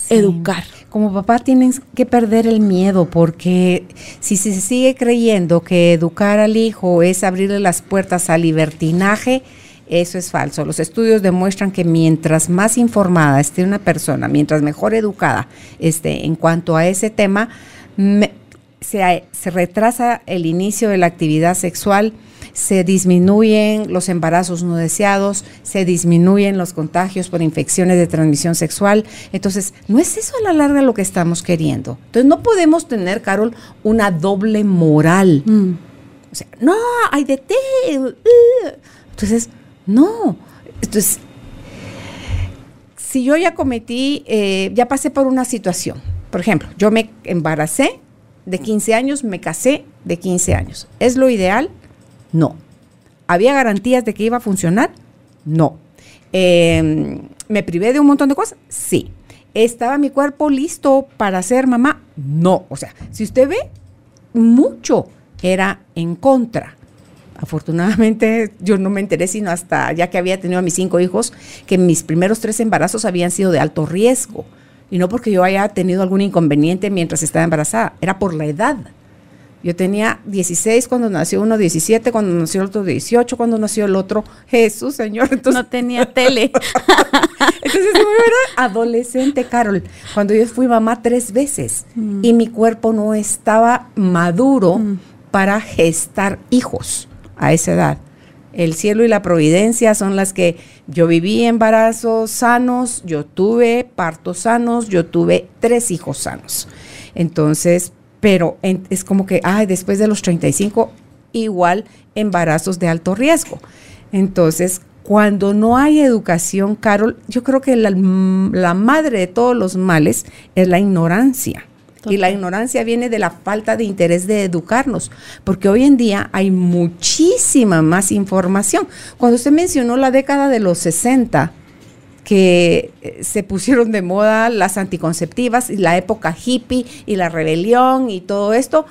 Speaker 3: educar.
Speaker 2: Como papá tienes que perder el miedo porque si se sigue creyendo que educar al hijo es abrirle las puertas al libertinaje, eso es falso. Los estudios demuestran que mientras más informada esté una persona, mientras mejor educada esté en cuanto a ese tema, se, se retrasa el inicio de la actividad sexual se disminuyen los embarazos no deseados, se disminuyen los contagios por infecciones de transmisión sexual. Entonces, no es eso a la larga lo que estamos queriendo. Entonces, no podemos tener, Carol, una doble moral. Mm. O sea, no, hay de té. Entonces, no. Entonces, si yo ya cometí, eh, ya pasé por una situación, por ejemplo, yo me embaracé de 15 años, me casé de 15 años. ¿Es lo ideal? No. ¿Había garantías de que iba a funcionar? No. Em, ¿Me privé de un montón de cosas? Sí. ¿Estaba mi cuerpo listo para ser mamá? No. O sea, si usted ve, mucho era en contra. Afortunadamente yo no me enteré sino hasta ya que había tenido a mis cinco hijos, que mis primeros tres embarazos habían sido de alto riesgo. Y no porque yo haya tenido algún inconveniente mientras estaba embarazada, era por la edad. Yo tenía 16 cuando nació uno, 17 cuando nació el otro, 18 cuando nació el otro. Jesús, Señor.
Speaker 3: Entonces, no tenía tele.
Speaker 2: Entonces, yo era adolescente, Carol, cuando yo fui mamá tres veces mm. y mi cuerpo no estaba maduro mm. para gestar hijos a esa edad. El cielo y la providencia son las que yo viví embarazos sanos, yo tuve partos sanos, yo tuve tres hijos sanos. Entonces, pero es como que, ay, después de los 35, igual embarazos de alto riesgo. Entonces, cuando no hay educación, Carol, yo creo que la, madre de todos los males es la ignorancia. Y la ignorancia viene de la falta de interés de educarnos, porque hoy en día hay muchísima más información. Cuando usted mencionó la década de los 60, que eh, se pusieron de moda las anticonceptivas y la época hippie y la rebelión y todo esto,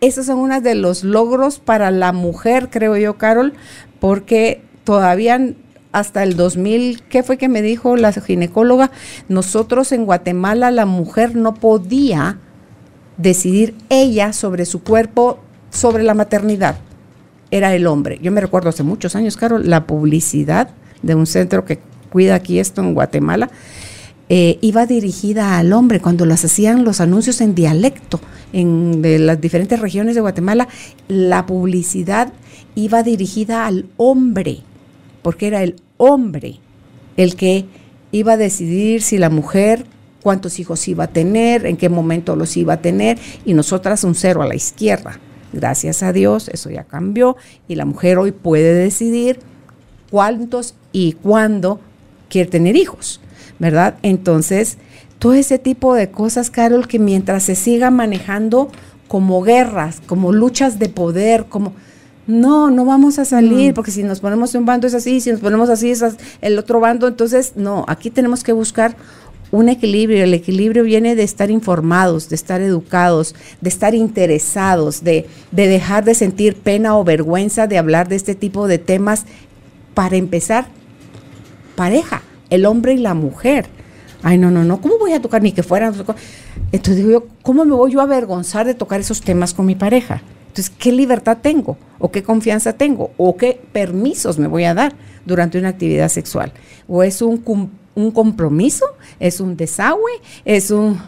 Speaker 2: esos son unos de los logros para la mujer, creo yo, Carol, porque todavía hasta el 2000, ¿qué fue que me dijo la ginecóloga? Nosotros en Guatemala la mujer no podía decidir ella sobre su cuerpo, sobre la maternidad. Era el hombre. Yo me recuerdo hace muchos años, Carol, la publicidad de un centro que cuida aquí esto en Guatemala, eh, iba dirigida al hombre cuando las hacían los anuncios en dialecto en de las diferentes regiones de Guatemala, la publicidad iba dirigida al hombre, porque era el hombre el que iba a decidir si la mujer cuántos hijos iba a tener, en qué momento los iba a tener, y nosotras un cero a la izquierda. Gracias a Dios, eso ya cambió, y la mujer hoy puede decidir cuántos y cuándo quiere tener hijos, ¿verdad? Entonces, todo ese tipo de cosas, Carol, que mientras se siga manejando como guerras, como luchas de poder, como no, no vamos a salir, mm. porque si nos ponemos en un bando es así, si nos ponemos así es el otro bando, entonces no, aquí tenemos que buscar un equilibrio. El equilibrio viene de estar informados, de estar educados, de estar interesados, de, de dejar de sentir pena o vergüenza de hablar de este tipo de temas. Para empezar, pareja, el hombre y la mujer. Ay, no, no, no, ¿cómo voy a tocar ni que fuera? Entonces digo yo, ¿cómo me voy yo a avergonzar de tocar esos temas con mi pareja? Entonces, ¿qué libertad tengo? ¿O qué confianza tengo? ¿O qué permisos me voy a dar durante una actividad sexual? ¿O es un, un compromiso? ¿Es un desagüe? ¿Es un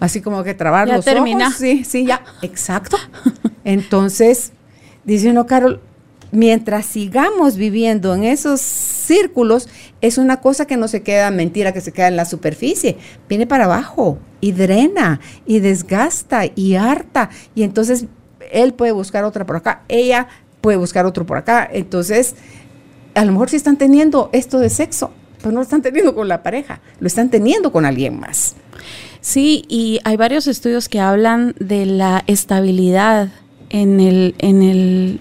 Speaker 2: así como que trabar los termina. ojos? Sí, sí, ya, exacto. Entonces, dice uno, Carol, mientras sigamos viviendo en esos círculos, es una cosa que no se queda mentira, que se queda en la superficie, viene para abajo y drena y desgasta y harta. Y entonces él puede buscar otra por acá, ella puede buscar otro por acá. Entonces, a lo mejor sí están teniendo esto de sexo, pero no lo están teniendo con la pareja, lo están teniendo con alguien más.
Speaker 3: Sí, y hay varios estudios que hablan de la estabilidad en el, en el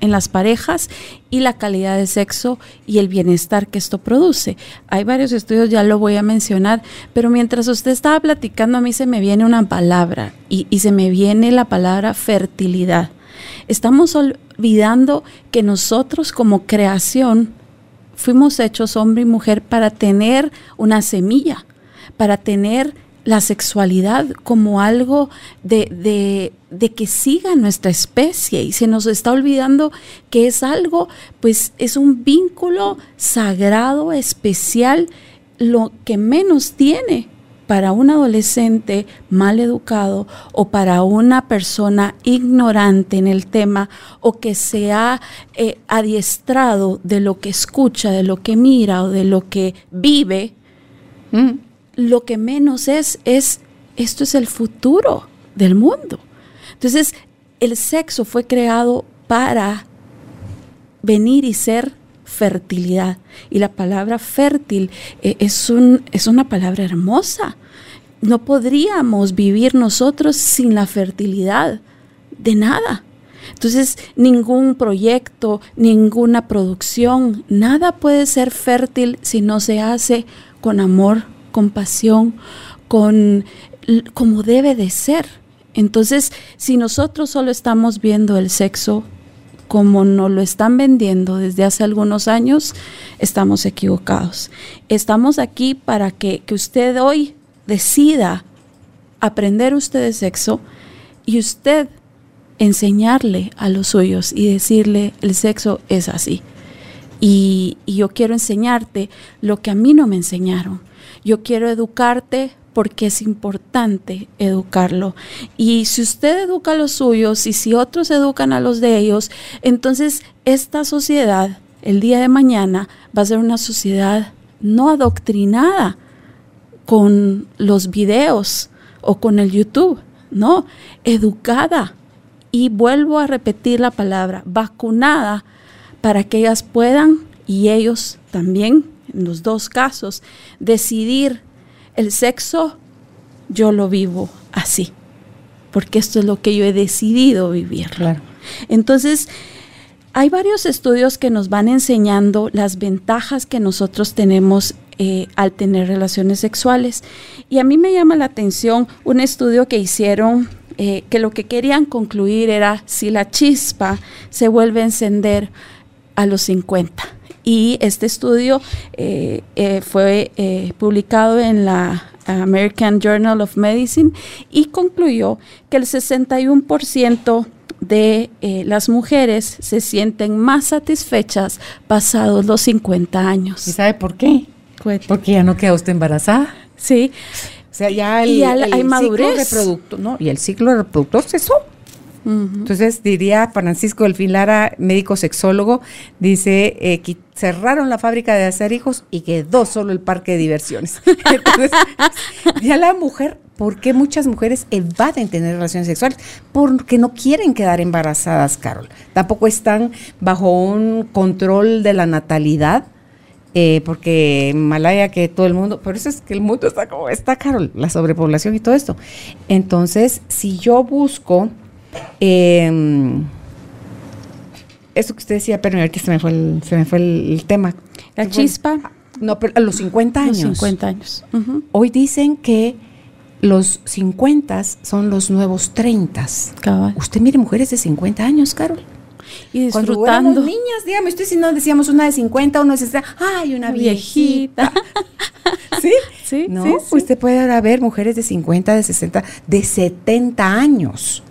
Speaker 3: en las parejas y la calidad de sexo y el bienestar que esto produce. Hay varios estudios, ya lo voy a mencionar, pero mientras usted estaba platicando a mí se me viene una palabra y, se me viene la palabra fertilidad. Estamos olvidando que nosotros como creación fuimos hechos hombre y mujer para tener una semilla, para tener la sexualidad como algo de, de, que siga nuestra especie y se nos está olvidando que es algo, pues es un vínculo sagrado, especial, lo que menos tiene para un adolescente mal educado o para una persona ignorante en el tema o que se ha eh, adiestrado de lo que escucha, de lo que mira o de lo que vive, lo que menos es, es, esto es el futuro del mundo. Entonces, el sexo fue creado para venir y ser fertilidad. Y la palabra fértil eh, es, un, es una palabra hermosa. No podríamos vivir nosotros sin la fertilidad de nada. Entonces, ningún proyecto, ninguna producción, nada puede ser fértil si no se hace con amor con pasión, con como debe de ser. Entonces, si nosotros solo estamos viendo el sexo como nos lo están vendiendo desde hace algunos años, estamos equivocados. Estamos aquí para que, que usted hoy decida aprender usted de sexo y usted enseñarle a los suyos y decirle el sexo es así. y, yo quiero enseñarte lo que a mí no me enseñaron. Yo quiero educarte porque es importante educarlo. Y si usted educa a los suyos y si otros educan a los de ellos, entonces esta sociedad, el día de mañana, va a ser una sociedad no adoctrinada con los videos o con el YouTube, no, educada. Y vuelvo a repetir la palabra, vacunada, para que ellas puedan y ellos también en los dos casos, decidir el sexo yo lo vivo así, porque esto es lo que yo he decidido vivir.
Speaker 2: Claro.
Speaker 3: Entonces, hay varios estudios que nos van enseñando las ventajas que nosotros tenemos eh, al tener relaciones sexuales. Y a mí me llama la atención un estudio que hicieron eh, que lo que querían concluir era si la chispa se vuelve a encender a los 50. Y este estudio eh, fue publicado en la American Journal of Medicine y concluyó que el 61% de eh, las mujeres se sienten más satisfechas pasados los 50 años.
Speaker 2: ¿Y sabe por qué? Porque ya no queda usted embarazada.
Speaker 3: Sí.
Speaker 2: O sea, ya el, hay madurez. reproductor, ¿no? Y el ciclo reproductor cesó. Entonces diría Francisco Delfín Lara, médico sexólogo, dice eh, que cerraron la fábrica de hacer hijos y quedó solo el parque de diversiones. Entonces, ya la mujer ¿Por qué muchas mujeres evaden tener relaciones sexuales? Porque no quieren quedar embarazadas, Carol. Tampoco están bajo un control de la natalidad. Eh, porque Malaya que todo el mundo, por eso es que el mundo está como está, Carol, la sobrepoblación y todo esto. Entonces, si yo busco eh, eso que usted decía, pero que se me fue el, se me fue el, tema.
Speaker 3: La chispa.
Speaker 2: No, pero a los 50 años.
Speaker 3: Los 50 años.
Speaker 2: Hoy dicen que los 50 son los nuevos 30. Usted mire mujeres de 50 años, Carol.
Speaker 3: Y disfrutando. Cuando
Speaker 2: niñas, dígame usted si no decíamos una de 50, una de 60, ay, una viejita. ¿Sí? Sí, ¿No? Usted puede ahora ver mujeres de 50, de 60, de 70 años,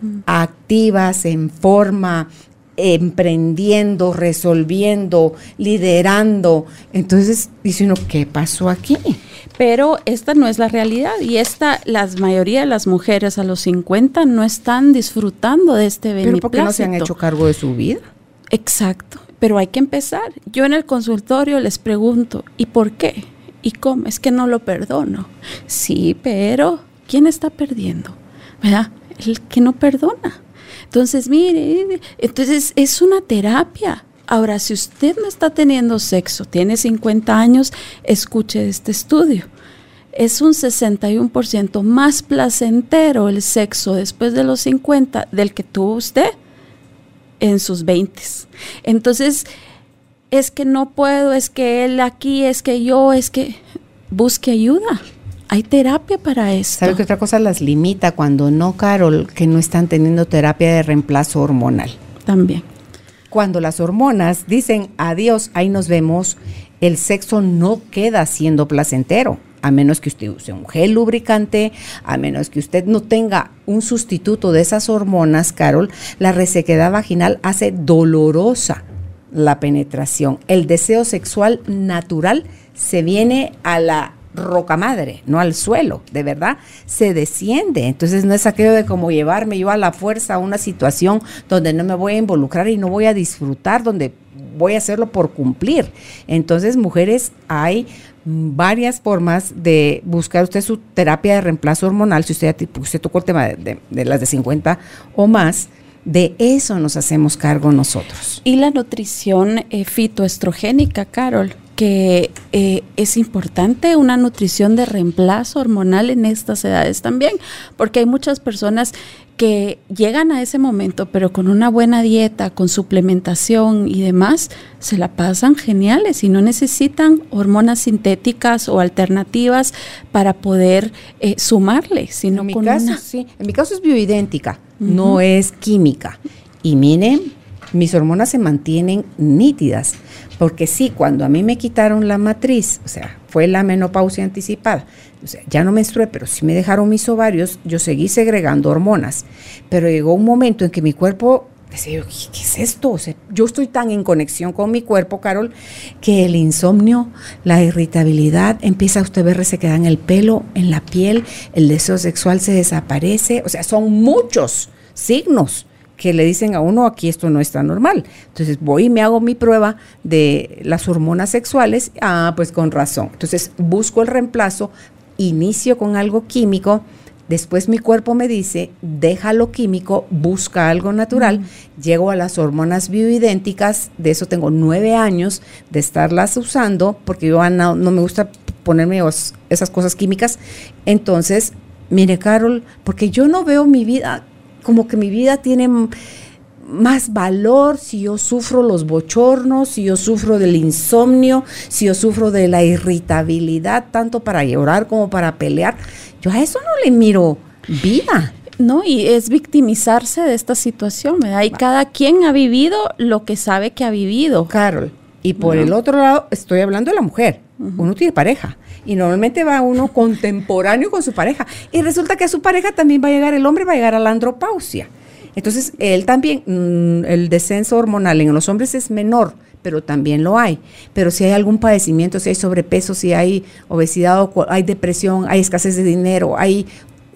Speaker 2: mm. activas, en forma, emprendiendo, resolviendo, liderando. Entonces dice uno, ¿qué pasó aquí?
Speaker 3: Pero esta no es la realidad y esta, la mayoría de las mujeres a los 50 no están disfrutando de este
Speaker 2: beneplácito. ¿Pero porque no se han hecho cargo de su vida?
Speaker 3: Exacto, pero hay que empezar. Yo en el consultorio les pregunto, ¿y por qué? ¿Y cómo? Es que no lo perdono. Sí, pero ¿quién está perdiendo? ¿Verdad? El que no perdona. Entonces, mire, entonces es una terapia. Ahora, si usted no está teniendo sexo, tiene 50 años, escuche este estudio. Es un 61% más placentero el sexo después de los 50 del que tuvo usted en sus 20. Entonces, es que no puedo, es que él aquí, es que yo, es que busque ayuda. Hay terapia para eso.
Speaker 2: ¿Sabe que otra cosa las limita cuando no, Carol, que no están teniendo terapia de reemplazo hormonal?
Speaker 3: También
Speaker 2: cuando las hormonas dicen adiós, ahí nos vemos, el sexo no queda siendo placentero, a menos que usted use un gel lubricante, a menos que usted no tenga un sustituto de esas hormonas, Carol, la resequedad vaginal hace dolorosa la penetración. El deseo sexual natural se viene a la roca madre, no al suelo, de verdad, se desciende. Entonces no es aquello de como llevarme yo a la fuerza a una situación donde no me voy a involucrar y no voy a disfrutar, donde voy a hacerlo por cumplir. Entonces, mujeres, hay varias formas de buscar usted su terapia de reemplazo hormonal, si usted, usted tocó el tema de, las de 50 o más, de eso nos hacemos cargo nosotros.
Speaker 3: Y la nutrición eh, fitoestrogénica, Carol, que eh, es importante una nutrición de reemplazo hormonal en estas edades también, porque hay muchas personas que llegan a ese momento, pero con una buena dieta, con suplementación y demás, se la pasan geniales y no necesitan hormonas sintéticas o alternativas para poder eh, sumarle, sino
Speaker 2: en mi caso, sí, en mi caso es bioidéntica, no es química. Y miren, mis hormonas se mantienen nítidas porque sí, cuando a mí me quitaron la matriz, o sea, fue la menopausia anticipada, o sea, ya no menstrué, pero sí me dejaron mis ovarios, yo seguí segregando hormonas. Pero llegó un momento en que mi cuerpo decía, ¿qué, es esto? O sea, yo estoy tan en conexión con mi cuerpo, Carol, que el insomnio, la irritabilidad, empieza a usted ver queda en el pelo, en la piel, el deseo sexual se desaparece, o sea, son muchos signos que le dicen a uno, aquí esto no está normal. Entonces voy y me hago mi prueba de las hormonas sexuales, ah, pues con razón. Entonces busco el reemplazo, inicio con algo químico, Después mi cuerpo me dice, deja lo químico, busca algo natural. Llego a las hormonas bioidénticas, de eso tengo nueve años de estarlas usando, porque yo no, no me gusta ponerme esas cosas químicas. Entonces, mire, Carol, porque yo no veo mi vida como que mi vida tiene más valor si yo sufro los bochornos, si yo sufro del insomnio, si yo sufro de la irritabilidad, tanto para llorar como para pelear. Yo a eso no le miro vida.
Speaker 3: No, y es victimizarse de esta situación, ¿verdad? Y cada quien ha vivido lo que sabe que ha vivido.
Speaker 2: Carol, y por el otro lado, estoy hablando de la mujer. Uno tiene pareja. Y normalmente va uno contemporáneo con su pareja. Y resulta que a su pareja también va a llegar el hombre, va a llegar a la andropausia. Entonces, él también, mm, el descenso hormonal en los hombres es menor, pero también lo hay. Pero si hay algún padecimiento, si hay sobrepeso, si hay obesidad, hay depresión, hay escasez de dinero, hay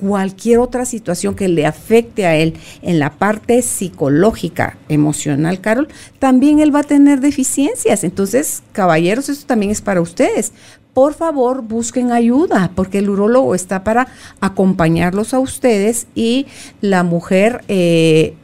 Speaker 2: cualquier otra situación que le afecte a él en la parte psicológica, emocional, Carol, también él va a tener deficiencias. Entonces, caballeros, eso también es para ustedes por favor busquen ayuda, porque el urólogo está para acompañarlos a ustedes y la mujer, eh,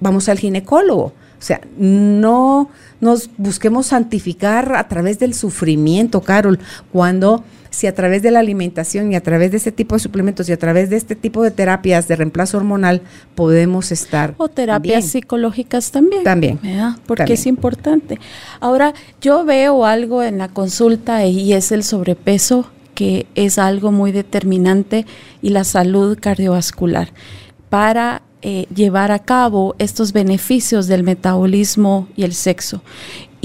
Speaker 2: vamos al ginecólogo. O sea, no nos busquemos santificar a través del sufrimiento, Carol, cuando si a través de la alimentación y a través de este tipo de suplementos y a través de este tipo de terapias de reemplazo hormonal podemos estar.
Speaker 3: O terapias psicológicas también.
Speaker 2: También.
Speaker 3: Porque es importante. Ahora, yo veo algo en la consulta y es el sobrepeso, que es algo muy determinante, y la salud cardiovascular. Para eh, llevar a cabo estos beneficios del metabolismo y el sexo.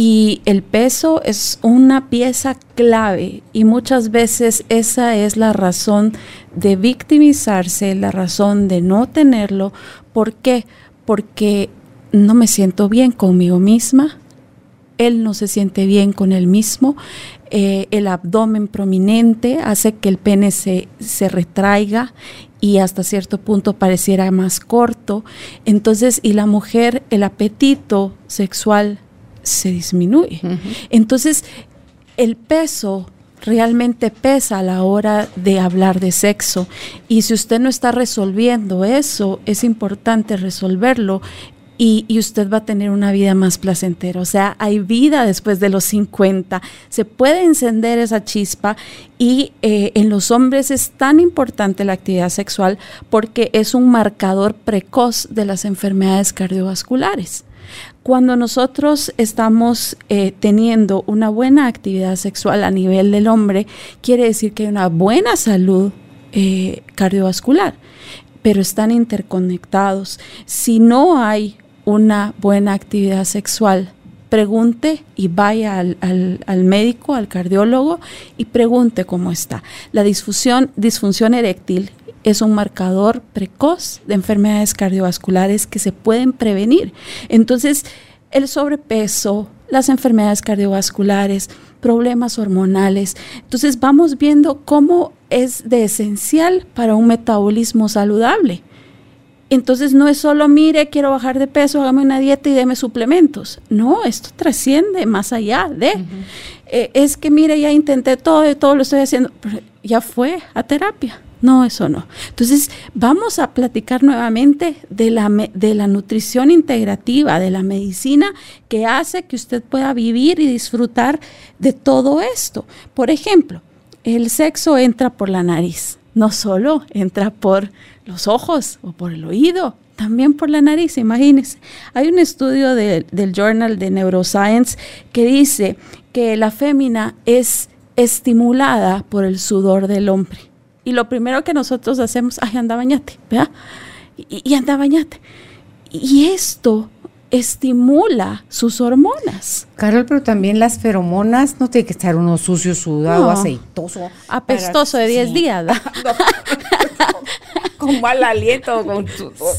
Speaker 3: Y el peso es una pieza clave y muchas veces esa es la razón de victimizarse, la razón de no tenerlo. ¿Por qué? Porque no me siento bien conmigo misma, él no se siente bien con él mismo, eh, el abdomen prominente hace que el pene se, se retraiga y hasta cierto punto pareciera más corto. Entonces, y la mujer, el apetito sexual se disminuye. Entonces, el peso realmente pesa a la hora de hablar de sexo. Y si usted no está resolviendo eso, es importante resolverlo y, usted va a tener una vida más placentera. O sea, hay vida después de los 50. Se puede encender esa chispa y eh, en los hombres es tan importante la actividad sexual porque es un marcador precoz de las enfermedades cardiovasculares. Cuando nosotros estamos eh, teniendo una buena actividad sexual a nivel del hombre, quiere decir que hay una buena salud eh, cardiovascular, pero están interconectados. Si no hay una buena actividad sexual, pregunte y vaya al, al, médico, al cardiólogo y pregunte cómo está. La disfunción, disfunción eréctil es un marcador precoz de enfermedades cardiovasculares que se pueden prevenir. Entonces, el sobrepeso, las enfermedades cardiovasculares, problemas hormonales. Entonces, vamos viendo cómo es de esencial para un metabolismo saludable. Entonces no es solo, mire, quiero bajar de peso, hágame una dieta y deme suplementos. No, esto trasciende más allá de. Eh, es que, mire, ya intenté todo y todo lo estoy haciendo, pero ya fue a terapia. No, eso no. Entonces, vamos a platicar nuevamente de la, de la nutrición integrativa, de la medicina que hace que usted pueda vivir y disfrutar de todo esto. Por ejemplo, el sexo entra por la nariz, no solo entra por los ojos o por el oído, también por la nariz, imagínense. Hay un estudio del Journal de Neuroscience que dice que la fémina es estimulada por el sudor del hombre. Y lo primero que nosotros hacemos, ay, anda bañate, ¿verdad? Y, anda bañate. Y esto estimula sus hormonas.
Speaker 2: Carol, pero también las feromonas, no tiene que estar uno sucio, sudado, aceitoso.
Speaker 3: Apestoso de 10 días.
Speaker 2: con mal aliento, con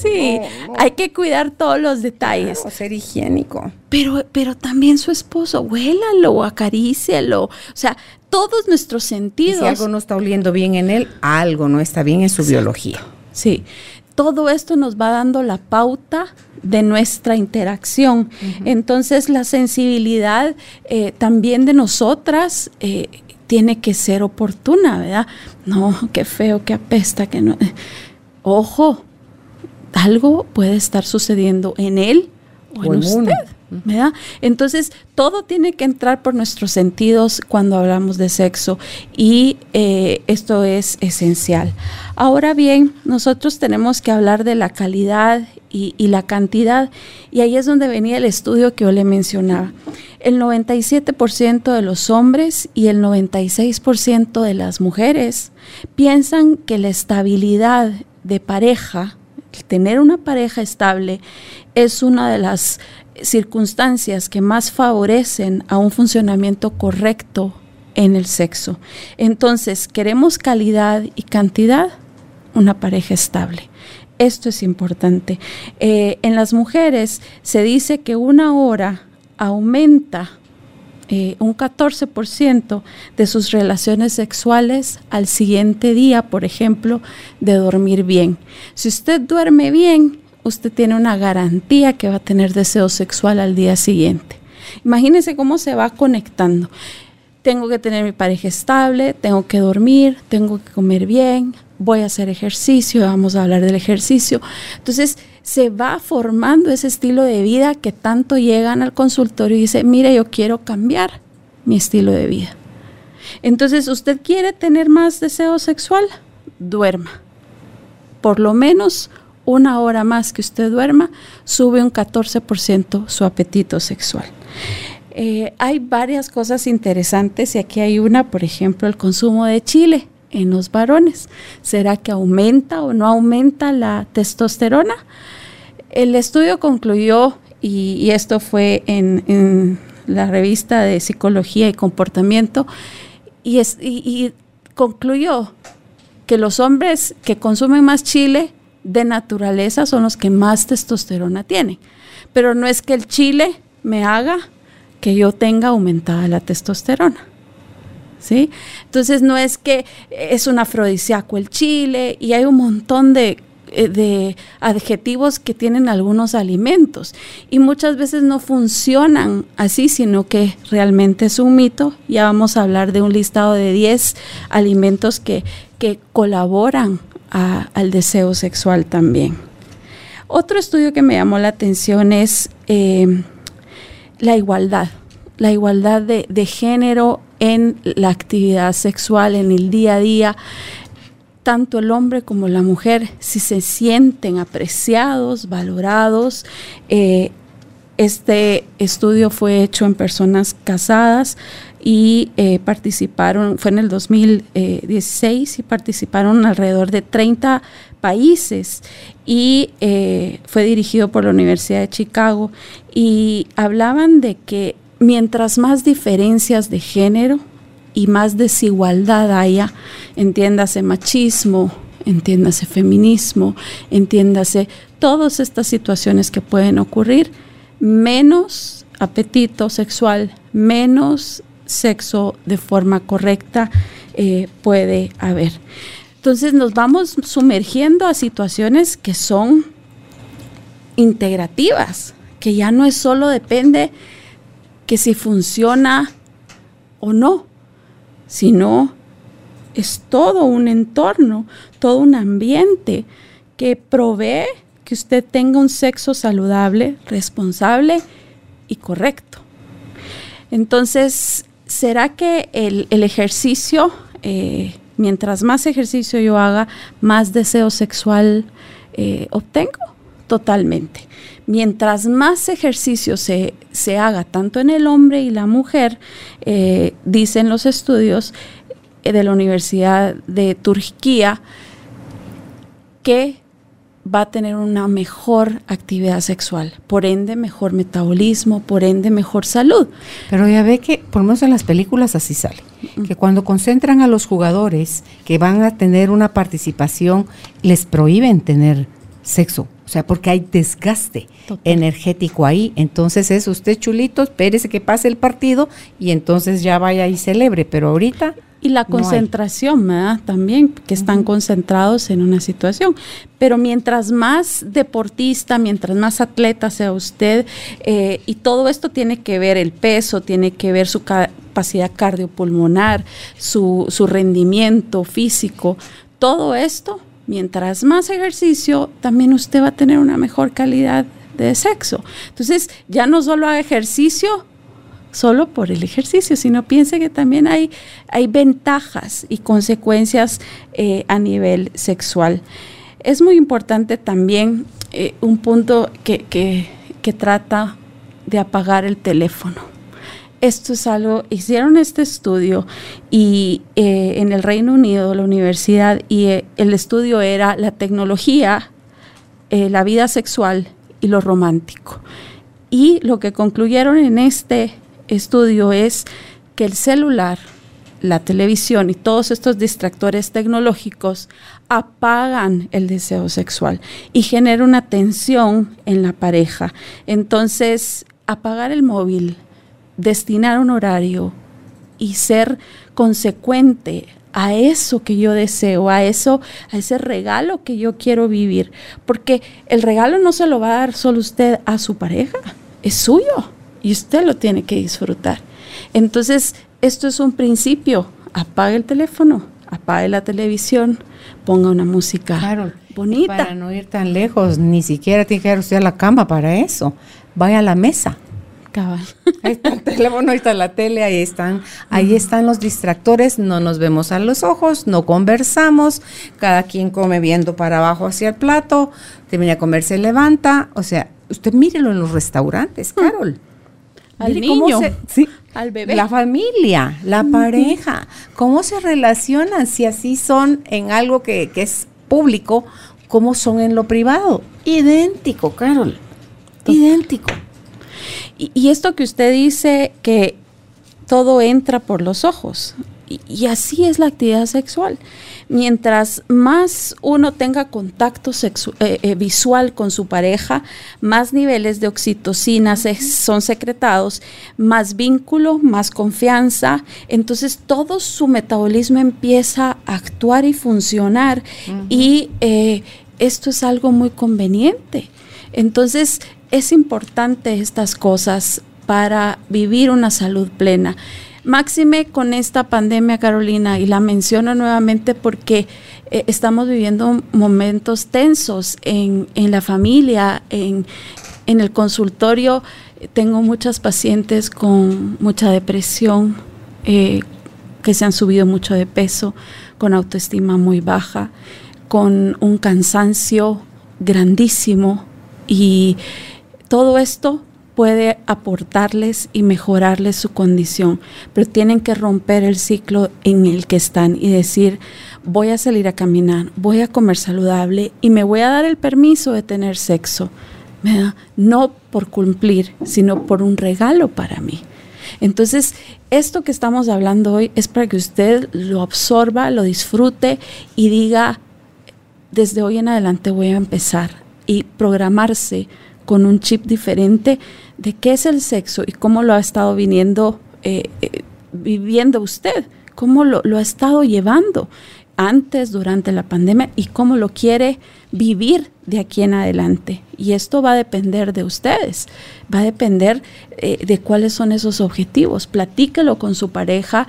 Speaker 3: Sí, hay que cuidar todos los detalles.
Speaker 2: ser higiénico.
Speaker 3: Pero, pero también su esposo, huélalo, acarícielo. O sea, todos nuestros sentidos.
Speaker 2: si algo no está oliendo bien en él, algo no está bien en su biología.
Speaker 3: Sí, todo esto nos va dando la pauta de nuestra interacción. Entonces, la sensibilidad eh, también de nosotras eh, tiene que ser oportuna, ¿verdad? No, qué feo, qué apesta, que no. Ojo, algo puede estar sucediendo en él o, en usted. ¿verdad? Entonces, todo tiene que entrar por nuestros sentidos cuando hablamos de sexo y eh, esto es esencial. Ahora bien, nosotros tenemos que hablar de la calidad y, la cantidad y ahí es donde venía el estudio que yo le mencionaba. El 97% de los hombres y el 96% de las mujeres piensan que la estabilidad de pareja, tener una pareja estable, es una de las circunstancias que más favorecen a un funcionamiento correcto en el sexo. Entonces, queremos calidad y cantidad, una pareja estable. Esto es importante. Eh, en las mujeres se dice que una hora aumenta eh, un 14% de sus relaciones sexuales al siguiente día, por ejemplo, de dormir bien. Si usted duerme bien, usted tiene una garantía que va a tener deseo sexual al día siguiente. Imagínense cómo se va conectando. Tengo que tener mi pareja estable, tengo que dormir, tengo que comer bien, voy a hacer ejercicio, vamos a hablar del ejercicio. Entonces se va formando ese estilo de vida que tanto llegan al consultorio y dicen, mire, yo quiero cambiar mi estilo de vida. Entonces, ¿usted quiere tener más deseo sexual? Duerma. Por lo menos una hora más que usted duerma, sube un 14% su apetito sexual. Eh, hay varias cosas interesantes y aquí hay una, por ejemplo, el consumo de chile en los varones. ¿Será que aumenta o no aumenta la testosterona? El estudio concluyó, y, esto fue en, la revista de Psicología y Comportamiento, y, y concluyó que los hombres que consumen más chile de naturaleza son los que más testosterona tienen. Pero no es que el chile me haga que yo tenga aumentada la testosterona. ¿Sí? Entonces no es que es un afrodisíaco el chile y hay un montón de, eh, de, adjetivos que tienen algunos alimentos y muchas veces no funcionan así, sino que realmente es un mito. Ya vamos a hablar de un listado de 10 alimentos que, que colaboran al deseo sexual también. Otro estudio que me llamó la atención es eh, la igualdad, la igualdad de, de, género en la actividad sexual, en el día a día. Tanto el hombre como la mujer, si se sienten apreciados, valorados, eh, este estudio fue hecho en personas casadas, y eh, participaron, fue en el 2016 y participaron alrededor de 30 países y eh, fue dirigido por la Universidad de Chicago y hablaban de que mientras más diferencias de género y más desigualdad haya, entiéndase machismo, entiéndase feminismo, entiéndase todas estas situaciones que pueden ocurrir, menos apetito sexual, menos sexo de forma correcta eh, puede haber. Entonces nos vamos sumergiendo a situaciones que son integrativas, que ya no es solo depende que si funciona o no, sino es todo un entorno, todo un ambiente que provee que usted tenga un sexo saludable, responsable y correcto. Entonces, ¿será que el, ejercicio, eh, mientras más ejercicio yo haga, más deseo sexual eh, obtengo? Totalmente. Mientras más ejercicio se, haga tanto en el hombre y la mujer, eh, dicen los estudios de la Universidad de Turquía, que va a tener una mejor actividad sexual, por ende mejor metabolismo, por ende mejor salud.
Speaker 2: Pero ya ve que, por lo menos en las películas así sale, que cuando concentran a los jugadores que van a tener una participación, les prohíben tener sexo, o sea, porque hay desgaste energético ahí. Entonces es usted chulito, espérese que pase el partido y entonces ya vaya y celebre. Pero ahorita
Speaker 3: Y la concentración, ¿verdad? También, que están concentrados en una situación. Pero mientras más deportista, mientras más atleta sea usted, eh, y todo esto tiene que ver el peso, tiene que ver su capacidad cardiopulmonar, su, su rendimiento físico, todo esto, mientras más ejercicio, también usted va a tener una mejor calidad de sexo. Entonces, ya no solo haga ejercicio, solo por el ejercicio, sino piense que también hay, hay ventajas y consecuencias eh, a nivel sexual. Es muy importante también eh, un punto que, trata de apagar el teléfono. Esto es algo, hicieron este estudio y eh, en el Reino Unido, la universidad, y el estudio era la tecnología, la vida sexual y lo romántico. Y lo que concluyeron en este estudio es que el celular, la televisión y todos estos distractores tecnológicos apagan el deseo sexual y genera una tensión en la pareja. Entonces, apagar el móvil, destinar un horario y ser consecuente a eso que yo deseo, a eso, a ese regalo que yo quiero vivir, porque el regalo no se lo va a dar solo usted a su pareja, es suyo y usted lo tiene que disfrutar. Entonces, esto es un principio. Apague el teléfono, apague la televisión, ponga una música bonita.
Speaker 2: Para no ir tan lejos, ni siquiera tiene que ir usted a la cama para eso. Vaya a la mesa.
Speaker 3: Cabal.
Speaker 2: Ahí está el teléfono, ahí está la tele, ahí están, ahí están los distractores, no nos vemos a los ojos, no conversamos, cada quien come viendo para abajo hacia el plato, termina de comer, se levanta, o sea, usted mírelo en los restaurantes, Carol
Speaker 3: al niño, al bebé.
Speaker 2: La familia, la pareja, cómo se relacionan si así son en algo que, es público, cómo son en lo privado. Idéntico, Carol, idéntico.
Speaker 3: Y, y esto que usted dice que todo entra por los ojos, y, así es la actividad sexual. Mientras más uno tenga contacto eh, eh, visual con su pareja, más niveles de oxitocina son secretados, más vínculo, más confianza. Entonces todo su metabolismo empieza a actuar y funcionar. Y eh, esto es algo muy conveniente. Entonces es importante estas cosas para vivir una salud plena. Máxime con esta pandemia, Carolina, y la menciono nuevamente porque eh, estamos viviendo momentos tensos en, la familia, en, el consultorio. Tengo muchas pacientes con mucha depresión, eh, que se han subido mucho de peso, con autoestima muy baja, con un cansancio grandísimo y todo esto puede aportarles y mejorarles su condición, pero tienen que romper el ciclo en el que están y decir, voy a salir a caminar, voy a comer saludable y me voy a dar el permiso de tener sexo, no por cumplir, sino por un regalo para mí. Entonces, esto que estamos hablando hoy es para que usted lo absorba, lo disfrute y diga, desde hoy en adelante voy a empezar y programarse con un chip diferente de qué es el sexo y cómo lo ha estado viniendo, eh, eh, viviendo usted, cómo lo, ha estado llevando antes, durante la pandemia y cómo lo quiere vivir de aquí en adelante. Y esto va a depender de ustedes, va a depender eh, de cuáles son esos objetivos. Platíquelo con su pareja,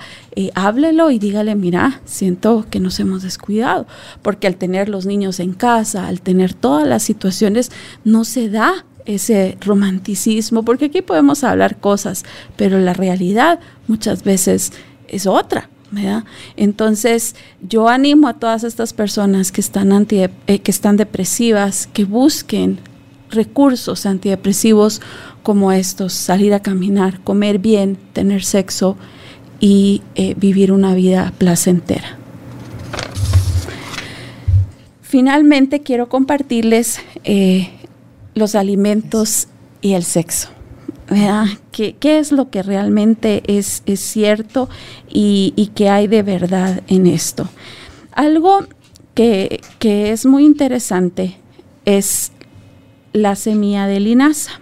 Speaker 3: háblelo y dígale, mira, siento que nos hemos descuidado, porque al tener los niños en casa, al tener todas las situaciones, no se da ese romanticismo, porque aquí podemos hablar cosas, pero la realidad muchas veces es otra. Entonces, yo animo a todas estas personas que están, anti, eh, que están depresivas, que busquen recursos antidepresivos como estos, salir a caminar, comer bien, tener sexo y eh, vivir una vida placentera. Finalmente, quiero compartirles eh, los alimentos y el sexo. ¿Qué, es lo que realmente es, es cierto y, y qué hay de verdad en esto? Algo que, es muy interesante es la semilla de linaza.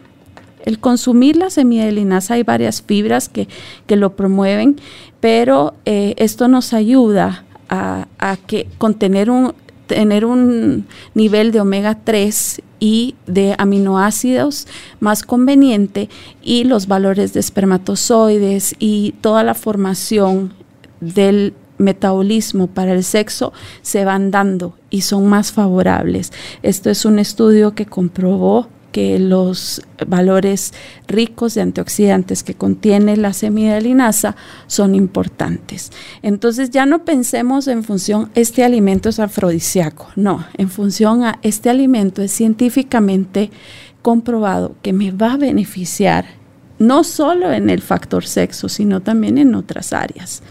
Speaker 3: El consumir la semilla de linaza hay varias fibras que, que lo promueven, pero eh, esto nos ayuda a, que contener un tener un nivel de omega 3 y de aminoácidos más conveniente y los valores de espermatozoides y toda la formación del metabolismo para el sexo se van dando y son más favorables. Esto es un estudio que comprobó que los valores ricos de antioxidantes que contiene la semilla de linaza son importantes. Entonces ya no pensemos en función este alimento es afrodisíaco, no, en función a este alimento es científicamente comprobado que me va a beneficiar no solo en el factor sexo, sino también en otras áreas.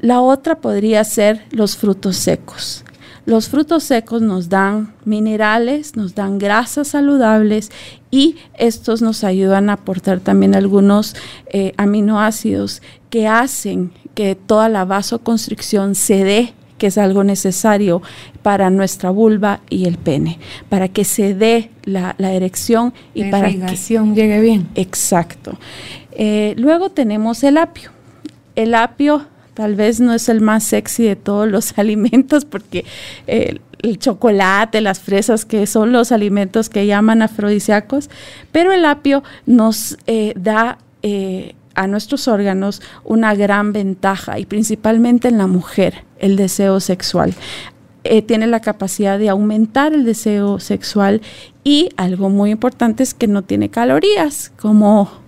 Speaker 3: La otra podría ser los frutos secos. Los frutos secos nos dan minerales, nos dan grasas saludables y estos nos ayudan a aportar también algunos eh, aminoácidos que hacen que toda la vasoconstricción se dé que es algo necesario para nuestra vulva y el pene, para que se dé la, erección y
Speaker 2: la
Speaker 3: para
Speaker 2: que llegue bien.
Speaker 3: Exacto. Eh, luego tenemos el apio. El apio Tal vez no es el más sexy de todos los alimentos porque eh, el chocolate, las fresas, que son los alimentos que llaman afrodisíacos, pero el apio nos eh, da eh, a nuestros órganos una gran ventaja y principalmente en la mujer, el deseo sexual. tiene la capacidad de aumentar el deseo sexual y algo muy importante es que no tiene calorías, como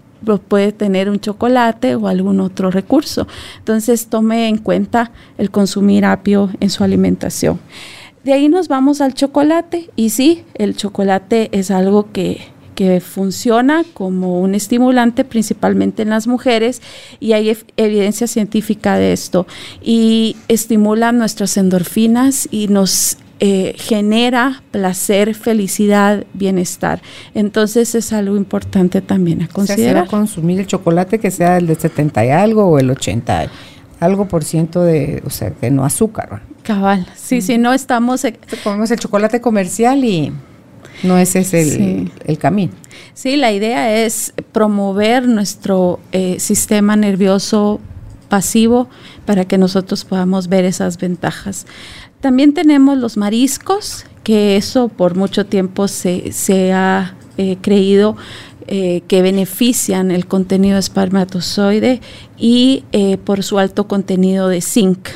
Speaker 3: puede tener un chocolate o algún otro recurso. Entonces tome en cuenta el consumir apio en su alimentación. De ahí nos vamos al chocolate y sí, el chocolate es algo que, funciona como un estimulante principalmente en las mujeres y hay evidencia científica de esto y estimula nuestras endorfinas y nos eh, genera placer, felicidad, bienestar. Entonces es algo importante también a considerar.
Speaker 2: O sea, consumir el chocolate que sea el de 70 y algo o el 80 algo por ciento de, o sea, de no azúcar.
Speaker 3: Cabal, sí, si no estamos...
Speaker 2: Comemos el chocolate comercial y no ese es el, el, camino.
Speaker 3: Sí, la idea es promover nuestro eh, sistema nervioso pasivo para que nosotros podamos ver esas ventajas. También tenemos los mariscos, que eso por mucho tiempo se, ha eh, creído eh, que benefician el contenido espermatozoide y eh, por su alto contenido de zinc.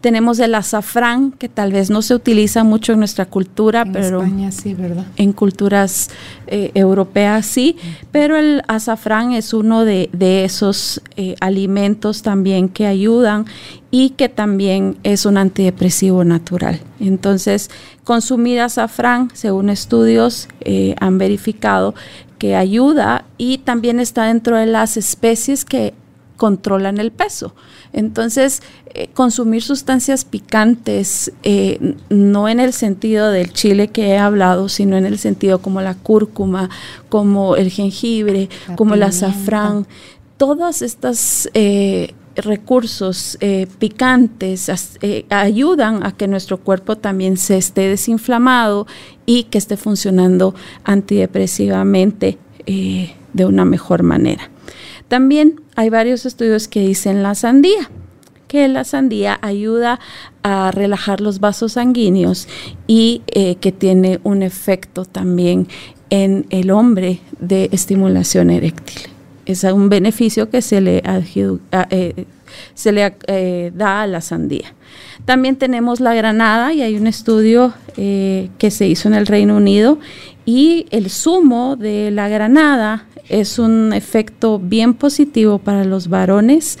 Speaker 3: Tenemos el azafrán, que tal vez no se utiliza mucho en nuestra cultura, pero
Speaker 2: sí, ¿verdad?
Speaker 3: en culturas eh, europeas sí, pero el azafrán es uno de, esos eh, alimentos también que ayudan y que también es un antidepresivo natural. Entonces, consumir azafrán, según estudios, eh, han verificado que ayuda y también está dentro de las especies que controlan el peso. Entonces, eh, consumir sustancias picantes, eh, no en el sentido del chile que he hablado, sino en el sentido como la cúrcuma, como el jengibre, como el azafrán, todas estas eh, recursos picantes ayudan a que nuestro cuerpo también se esté desinflamado y que esté funcionando antidepresivamente de una mejor manera. También hay varios estudios que dicen la sandía que la sandía ayuda a relajar los vasos sanguíneos y eh, que tiene un efecto también en el hombre de estimulación eréctil. Es un beneficio que se le, eh, eh, da a la sandía. También tenemos la granada y hay un estudio que se hizo en el Reino Unido y el zumo de la granada es un efecto bien positivo para los varones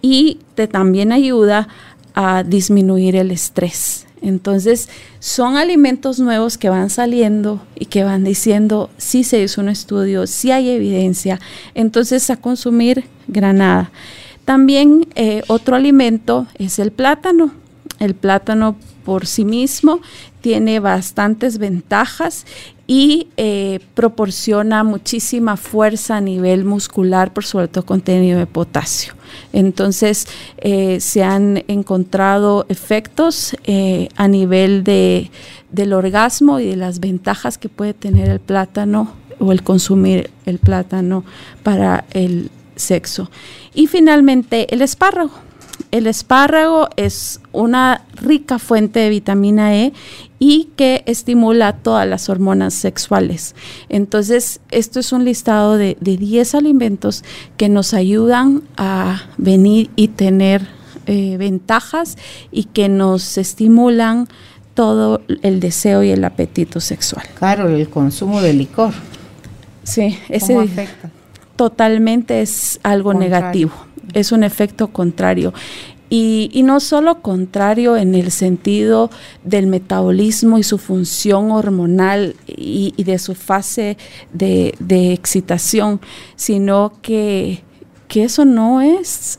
Speaker 3: y te también ayuda a disminuir el estrés. Entonces, son alimentos nuevos que van saliendo y que van diciendo, si se hizo un estudio, si hay evidencia, entonces a consumir granada. También eh, otro alimento es el plátano. El plátano por sí mismo tiene bastantes ventajas y eh, proporciona muchísima fuerza a nivel muscular por su alto contenido de potasio. Entonces, eh, se han encontrado efectos eh, a nivel de, del orgasmo y de las ventajas que puede tener el plátano o el consumir el plátano para el sexo. Y finalmente el espárrago. El espárrago es una rica fuente de vitamina E y que estimula todas las hormonas sexuales. Entonces, esto es un listado de, de 10 alimentos que nos ayudan a venir y tener eh, ventajas y que nos estimulan todo el deseo y el apetito sexual.
Speaker 2: Claro, el consumo de licor.
Speaker 3: Sí, ese afecta? totalmente es algo negativo, es un efecto contrario. Y, no solo contrario en el sentido del metabolismo y su función hormonal y, de su fase de, excitación, sino que, que eso no es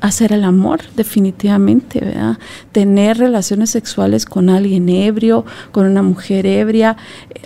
Speaker 3: hacer el amor, definitivamente, ¿verdad? Tener relaciones sexuales con alguien ebrio, con una mujer ebria,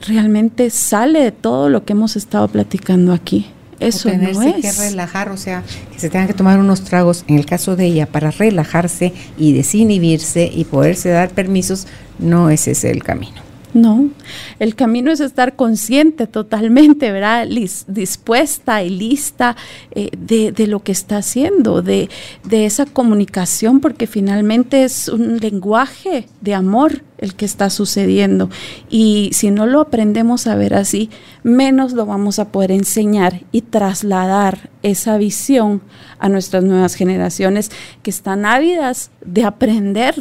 Speaker 3: realmente sale de todo lo que hemos estado platicando aquí. Eso
Speaker 2: no es. que relajar, o sea, que se tengan que tomar unos tragos, en el caso de ella, para relajarse y desinhibirse y poderse dar permisos, no es ese el camino.
Speaker 3: No, el camino es estar consciente totalmente, ¿verdad? dispuesta y lista eh, de, lo que está haciendo, de, de, esa comunicación, porque finalmente es un lenguaje de amor el que está sucediendo. Y si no lo aprendemos a ver así, menos lo vamos a poder enseñar y trasladar esa visión a nuestras nuevas generaciones que están ávidas de aprender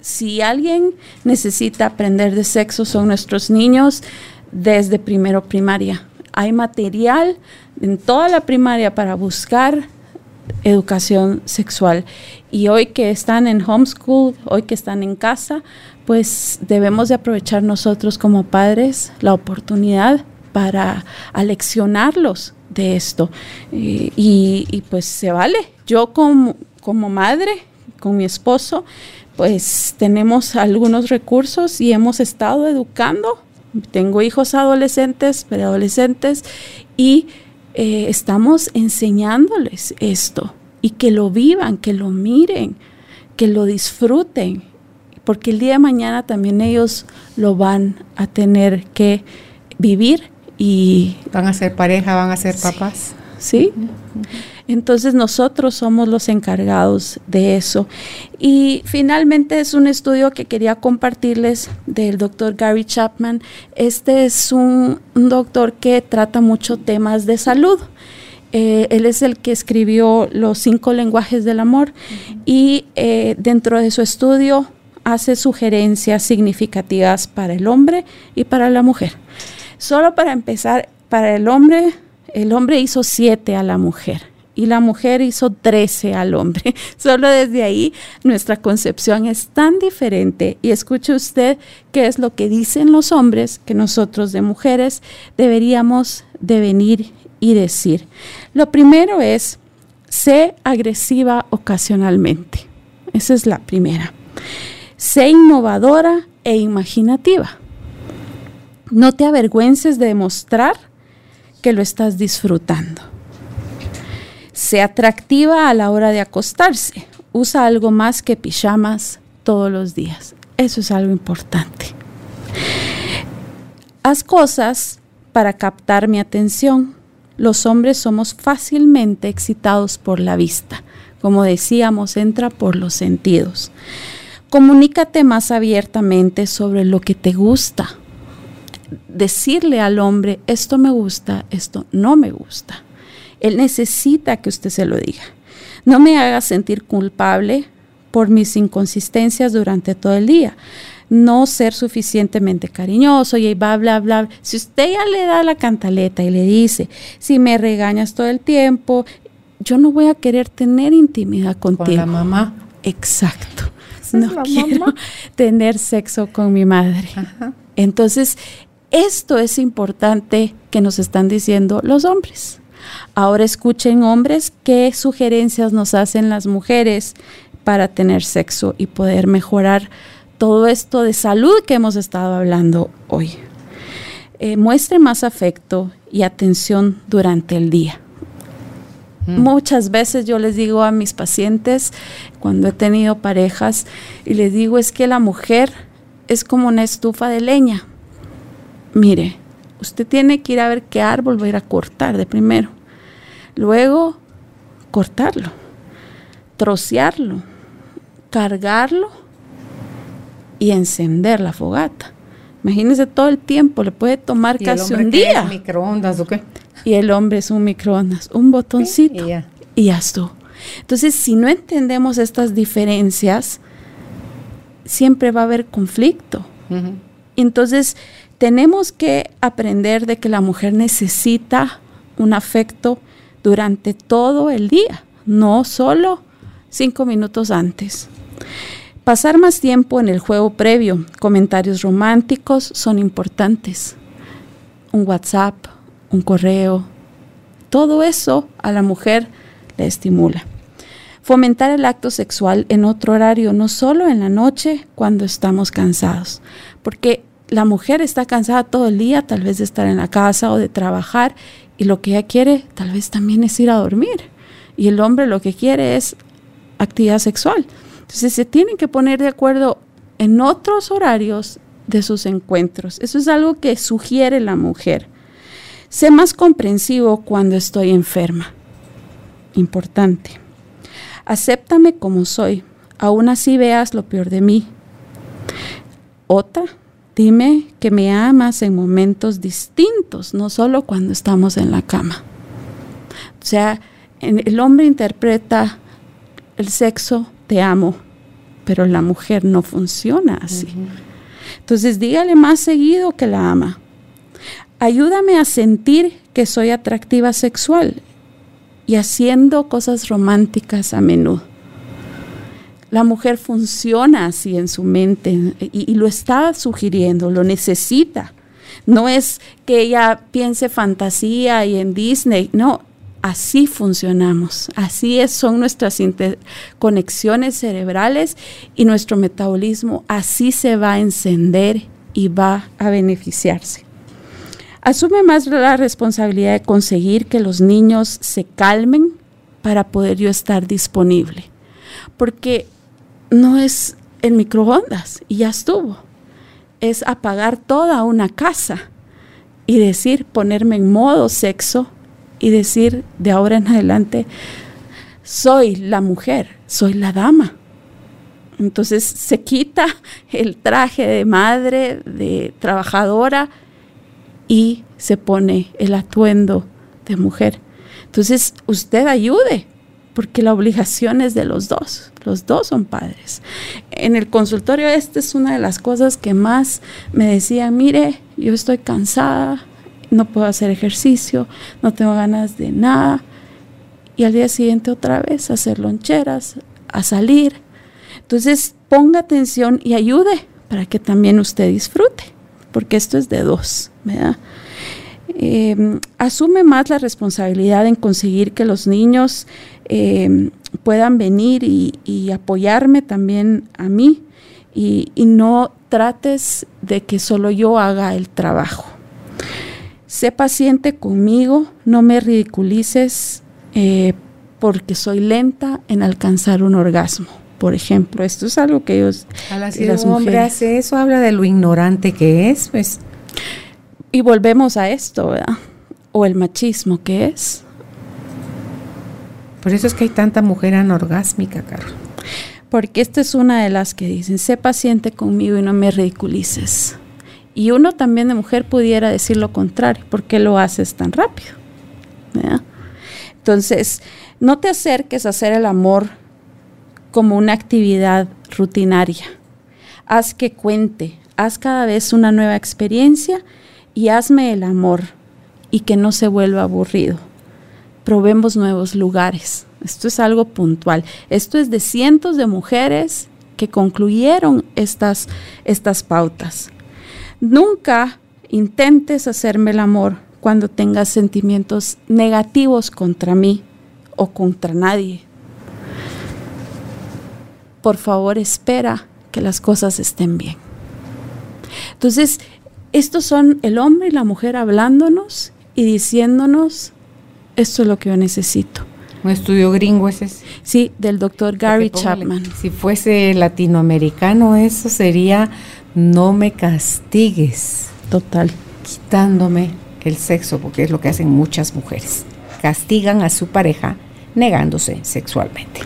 Speaker 3: si alguien necesita aprender de sexo son nuestros niños desde primero primaria. Hay material en toda la primaria para buscar educación sexual. Y hoy que están en homeschool, hoy que están en casa, pues debemos de aprovechar nosotros como padres la oportunidad para aleccionarlos de esto. Y, pues se vale. Yo como, como madre, con mi esposo, pues tenemos algunos recursos y hemos estado educando. Tengo hijos adolescentes, preadolescentes y eh, estamos enseñándoles esto y que lo vivan, que lo miren, que lo disfruten, porque el día de mañana también ellos lo van a tener que vivir y...
Speaker 2: Van a ser pareja, van a ser papás.
Speaker 3: Sí. Entonces nosotros somos los encargados de eso. Y finalmente es un estudio que quería compartirles del doctor Gary Chapman. Este es un, doctor que trata mucho temas de salud. Eh, él es el que escribió los cinco lenguajes del amor y eh, dentro de su estudio hace sugerencias significativas para el hombre y para la mujer. Solo para empezar, para el hombre, el hombre hizo siete a la mujer y la mujer hizo 13 al hombre. Solo desde ahí nuestra concepción es tan diferente. Y escuche usted qué es lo que dicen los hombres que nosotros de mujeres deberíamos de venir y decir. Lo primero es, sé agresiva ocasionalmente. Esa es la primera. Sé innovadora e imaginativa. No te avergüences de demostrar que lo estás disfrutando sea atractiva a la hora de acostarse. Usa algo más que pijamas todos los días. Eso es algo importante. Haz cosas para captar mi atención. Los hombres somos fácilmente excitados por la vista. Como decíamos, entra por los sentidos. Comunícate más abiertamente sobre lo que te gusta. Decirle al hombre, esto me gusta, esto no me gusta. Él necesita que usted se lo diga. No me haga sentir culpable por mis inconsistencias durante todo el día. No ser suficientemente cariñoso y bla, bla, bla. Si usted ya le da la cantaleta y le dice, si me regañas todo el tiempo, yo no voy a querer tener intimidad contigo. Con
Speaker 2: la mamá.
Speaker 3: Exacto. no quiero tener sexo con mi madre. Entonces, esto es importante que nos están diciendo los hombres. Ahora escuchen hombres qué sugerencias nos hacen las mujeres para tener sexo y poder mejorar todo esto de salud que hemos estado hablando hoy. Eh, muestre más afecto y atención durante el día. Mm. Muchas veces yo les digo a mis pacientes, cuando he tenido parejas, y les digo es que la mujer es como una estufa de leña. Mire, usted tiene que ir a ver qué árbol va a ir a cortar de primero. Luego cortarlo, trocearlo, cargarlo y encender la fogata. Imagínense todo el tiempo, le puede tomar casi un día.
Speaker 2: microondas o qué?
Speaker 3: Y el hombre es un microondas, un botoncito y, ya. estuvo. Entonces, si no entendemos estas diferencias, siempre va a haber conflicto. Entonces, tenemos que aprender de que la mujer necesita un afecto durante todo el día, no solo cinco minutos antes. Pasar más tiempo en el juego previo, comentarios románticos son importantes. Un WhatsApp, un correo, todo eso a la mujer le estimula. Fomentar el acto sexual en otro horario, no solo en la noche cuando estamos cansados, porque la mujer está cansada todo el día, tal vez de estar en la casa o de trabajar, y lo que ella quiere tal vez también es ir a dormir. Y el hombre lo que quiere es actividad sexual. Entonces se tienen que poner de acuerdo en otros horarios de sus encuentros. Eso es algo que sugiere la mujer. Sé más comprensivo cuando estoy enferma. Importante. Acéptame como soy. Aún así veas lo peor de mí. Otra, dime que me amas en momentos distintos, no solo cuando estamos en la cama. O sea, el hombre interpreta el sexo te amo, pero la mujer no funciona así. Entonces dígale más seguido que la ama. Ayúdame a sentir que soy atractiva sexual y haciendo cosas románticas a menudo. La mujer funciona así en su mente y, lo está sugiriendo, lo necesita. No es que ella piense fantasía y en Disney, no, Así funcionamos, así son nuestras conexiones cerebrales y nuestro metabolismo así se va a encender y va a beneficiarse. Asume más la responsabilidad de conseguir que los niños se calmen para poder yo estar disponible, porque no es el microondas y ya estuvo, es apagar toda una casa y decir ponerme en modo sexo y decir de ahora en adelante, soy la mujer, soy la dama. Entonces se quita el traje de madre, de trabajadora y se pone el atuendo de mujer. Entonces usted ayude, porque la obligación es de los dos, los dos son padres. En el consultorio esta es una de las cosas que más me decían, mire, yo estoy cansada, no puedo hacer ejercicio, no tengo ganas de nada. Y al día siguiente otra vez a hacer loncheras, a salir. Entonces ponga atención y ayude para que también usted disfrute, porque esto es de dos, ¿verdad? Em, asume más la responsabilidad en conseguir que los niños em, puedan venir y, apoyarme también a mí y no trates de que solo yo haga el trabajo. Sé paciente conmigo, no me ridiculices eh, porque soy lenta en alcanzar un orgasmo. Por ejemplo, esto es algo que ellos...
Speaker 2: si un hombre hace eso, habla de lo ignorante que es, pues.
Speaker 3: Y volvemos a esto, ¿verdad? O el machismo que es.
Speaker 2: Por eso es que hay tanta mujer anorgásmica, Carlos.
Speaker 3: Porque esta es una de las que dicen, sé paciente conmigo y no me ridiculices. Y uno también de mujer pudiera decir lo contrario, ¿por qué lo haces tan rápido? Entonces, no te acerques a hacer el amor como una actividad rutinaria. Haz que cuente, haz cada vez una nueva experiencia y hazme el amor y que no se vuelva aburrido. Probemos nuevos lugares. Esto es algo puntual. Esto es de cientos de mujeres que concluyeron estas, estas pautas. Nunca intentes hacerme el amor cuando tengas sentimientos negativos contra mí o contra nadie. Por favor, espera que las cosas estén bien. Entonces, estos son el hombre y la mujer hablándonos y diciéndonos, esto es lo que yo necesito.
Speaker 2: Un estudio gringo ese.
Speaker 3: Sí, del doctor Gary Chapman.
Speaker 2: Si fuese latinoamericano, eso sería no me castigues.
Speaker 3: Total.
Speaker 2: Quitándome el sexo, porque es lo que hacen muchas mujeres. Castigan a su pareja negándose sexualmente.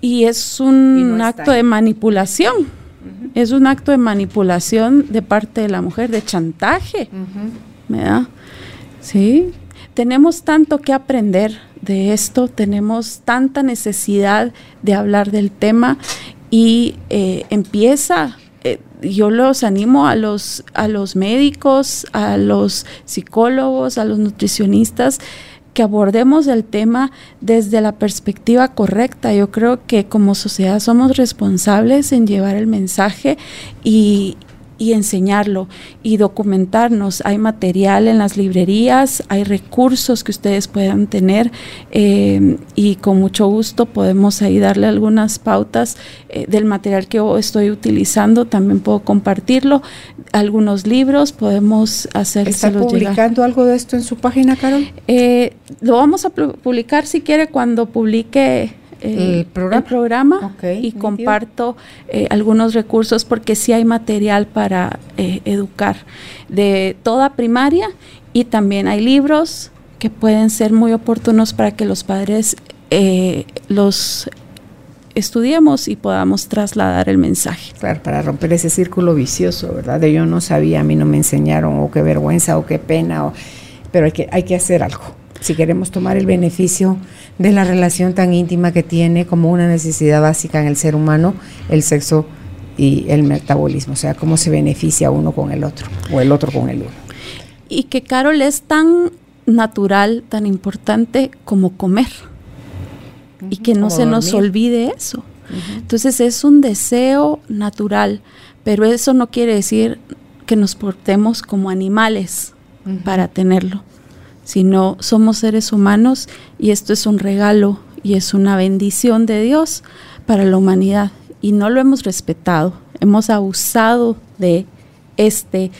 Speaker 3: Y es un acto de manipulación. Es un acto de manipulación de parte de la mujer, de chantaje. ¿Verdad? Sí. Tenemos tanto que aprender de esto, tenemos tanta necesidad de hablar del tema y eh, empieza eh, yo los animo a los, a los médicos, a los psicólogos, a los nutricionistas, que abordemos el tema desde la perspectiva correcta. Yo creo que como sociedad somos responsables en llevar el mensaje y, y enseñarlo y documentarnos. Hay material en las librerías, hay recursos que ustedes puedan tener eh, y con mucho gusto podemos ahí darle algunas pautas eh, del material que yo estoy utilizando. También puedo compartirlo. Algunos libros podemos hacer.
Speaker 2: ¿Está publicando algo de esto en su página, Carol?
Speaker 3: Eh, lo vamos a publicar si quiere cuando publique el programa, y comparto eh, algunos recursos porque sí hay material para eh, educar de toda primaria y también hay libros que pueden ser muy oportunos para que los padres eh, los estudiemos y podamos trasladar el mensaje.
Speaker 2: Claro, para romper ese círculo vicioso, ¿verdad? De yo no sabía, a mí no me enseñaron, o qué vergüenza, o qué pena, o, pero hay que, hay que hacer algo. Si queremos tomar el beneficio de la relación tan íntima que tiene como una necesidad básica en el ser humano, el sexo y el metabolismo, o sea, cómo se beneficia uno con el otro o el otro con el uno.
Speaker 3: Y que Carol es tan natural, tan importante como comer. y que no se nos olvide eso. Entonces es un deseo natural, pero eso no quiere decir que nos portemos como animales para tenerlo sino somos seres humanos y esto es un regalo y es una bendición de Dios para la humanidad y no lo hemos respetado, hemos abusado de este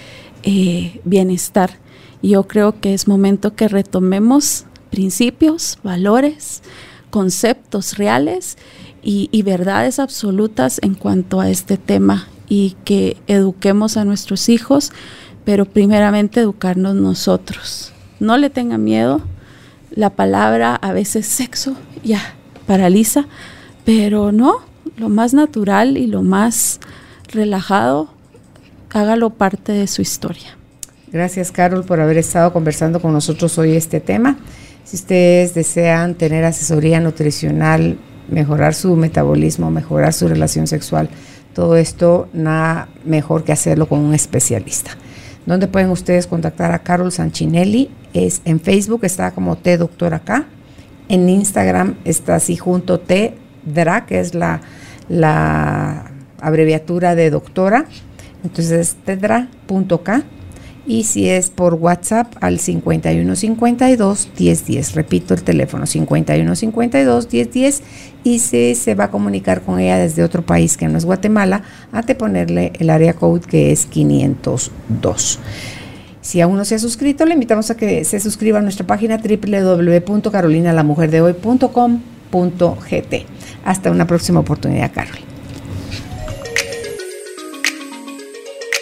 Speaker 3: eh, bienestar. Yo creo que es momento que retomemos principios, valores, conceptos reales y verdades absolutas en cuanto a este tema y que eduquemos a nuestros hijos, pero primeramente educarnos nosotros no le tenga miedo. La palabra a veces sexo ya paraliza, pero no, lo más natural y lo más relajado, hágalo parte de su historia.
Speaker 2: Gracias, Carol, por haber estado conversando con nosotros hoy este tema. Si ustedes desean tener asesoría nutricional, mejorar su metabolismo, mejorar su relación sexual, todo esto, nada mejor que hacerlo con un especialista. ¿Dónde pueden ustedes contactar a Carol Sanchinelli? Es en Facebook está como T Doctor acá. En Instagram está así junto T DRA, que es la, la abreviatura de doctora. Entonces tedra.k y si es por WhatsApp al 5152 1010. Repito el teléfono 5152 1010 y si se va a comunicar con ella desde otro país que no es Guatemala, de ponerle el área code que es 502. Si aún no se ha suscrito, le invitamos a que se suscriba a nuestra página www.carolinalamujerdehoy.com.gt. Hasta una próxima oportunidad, Carol.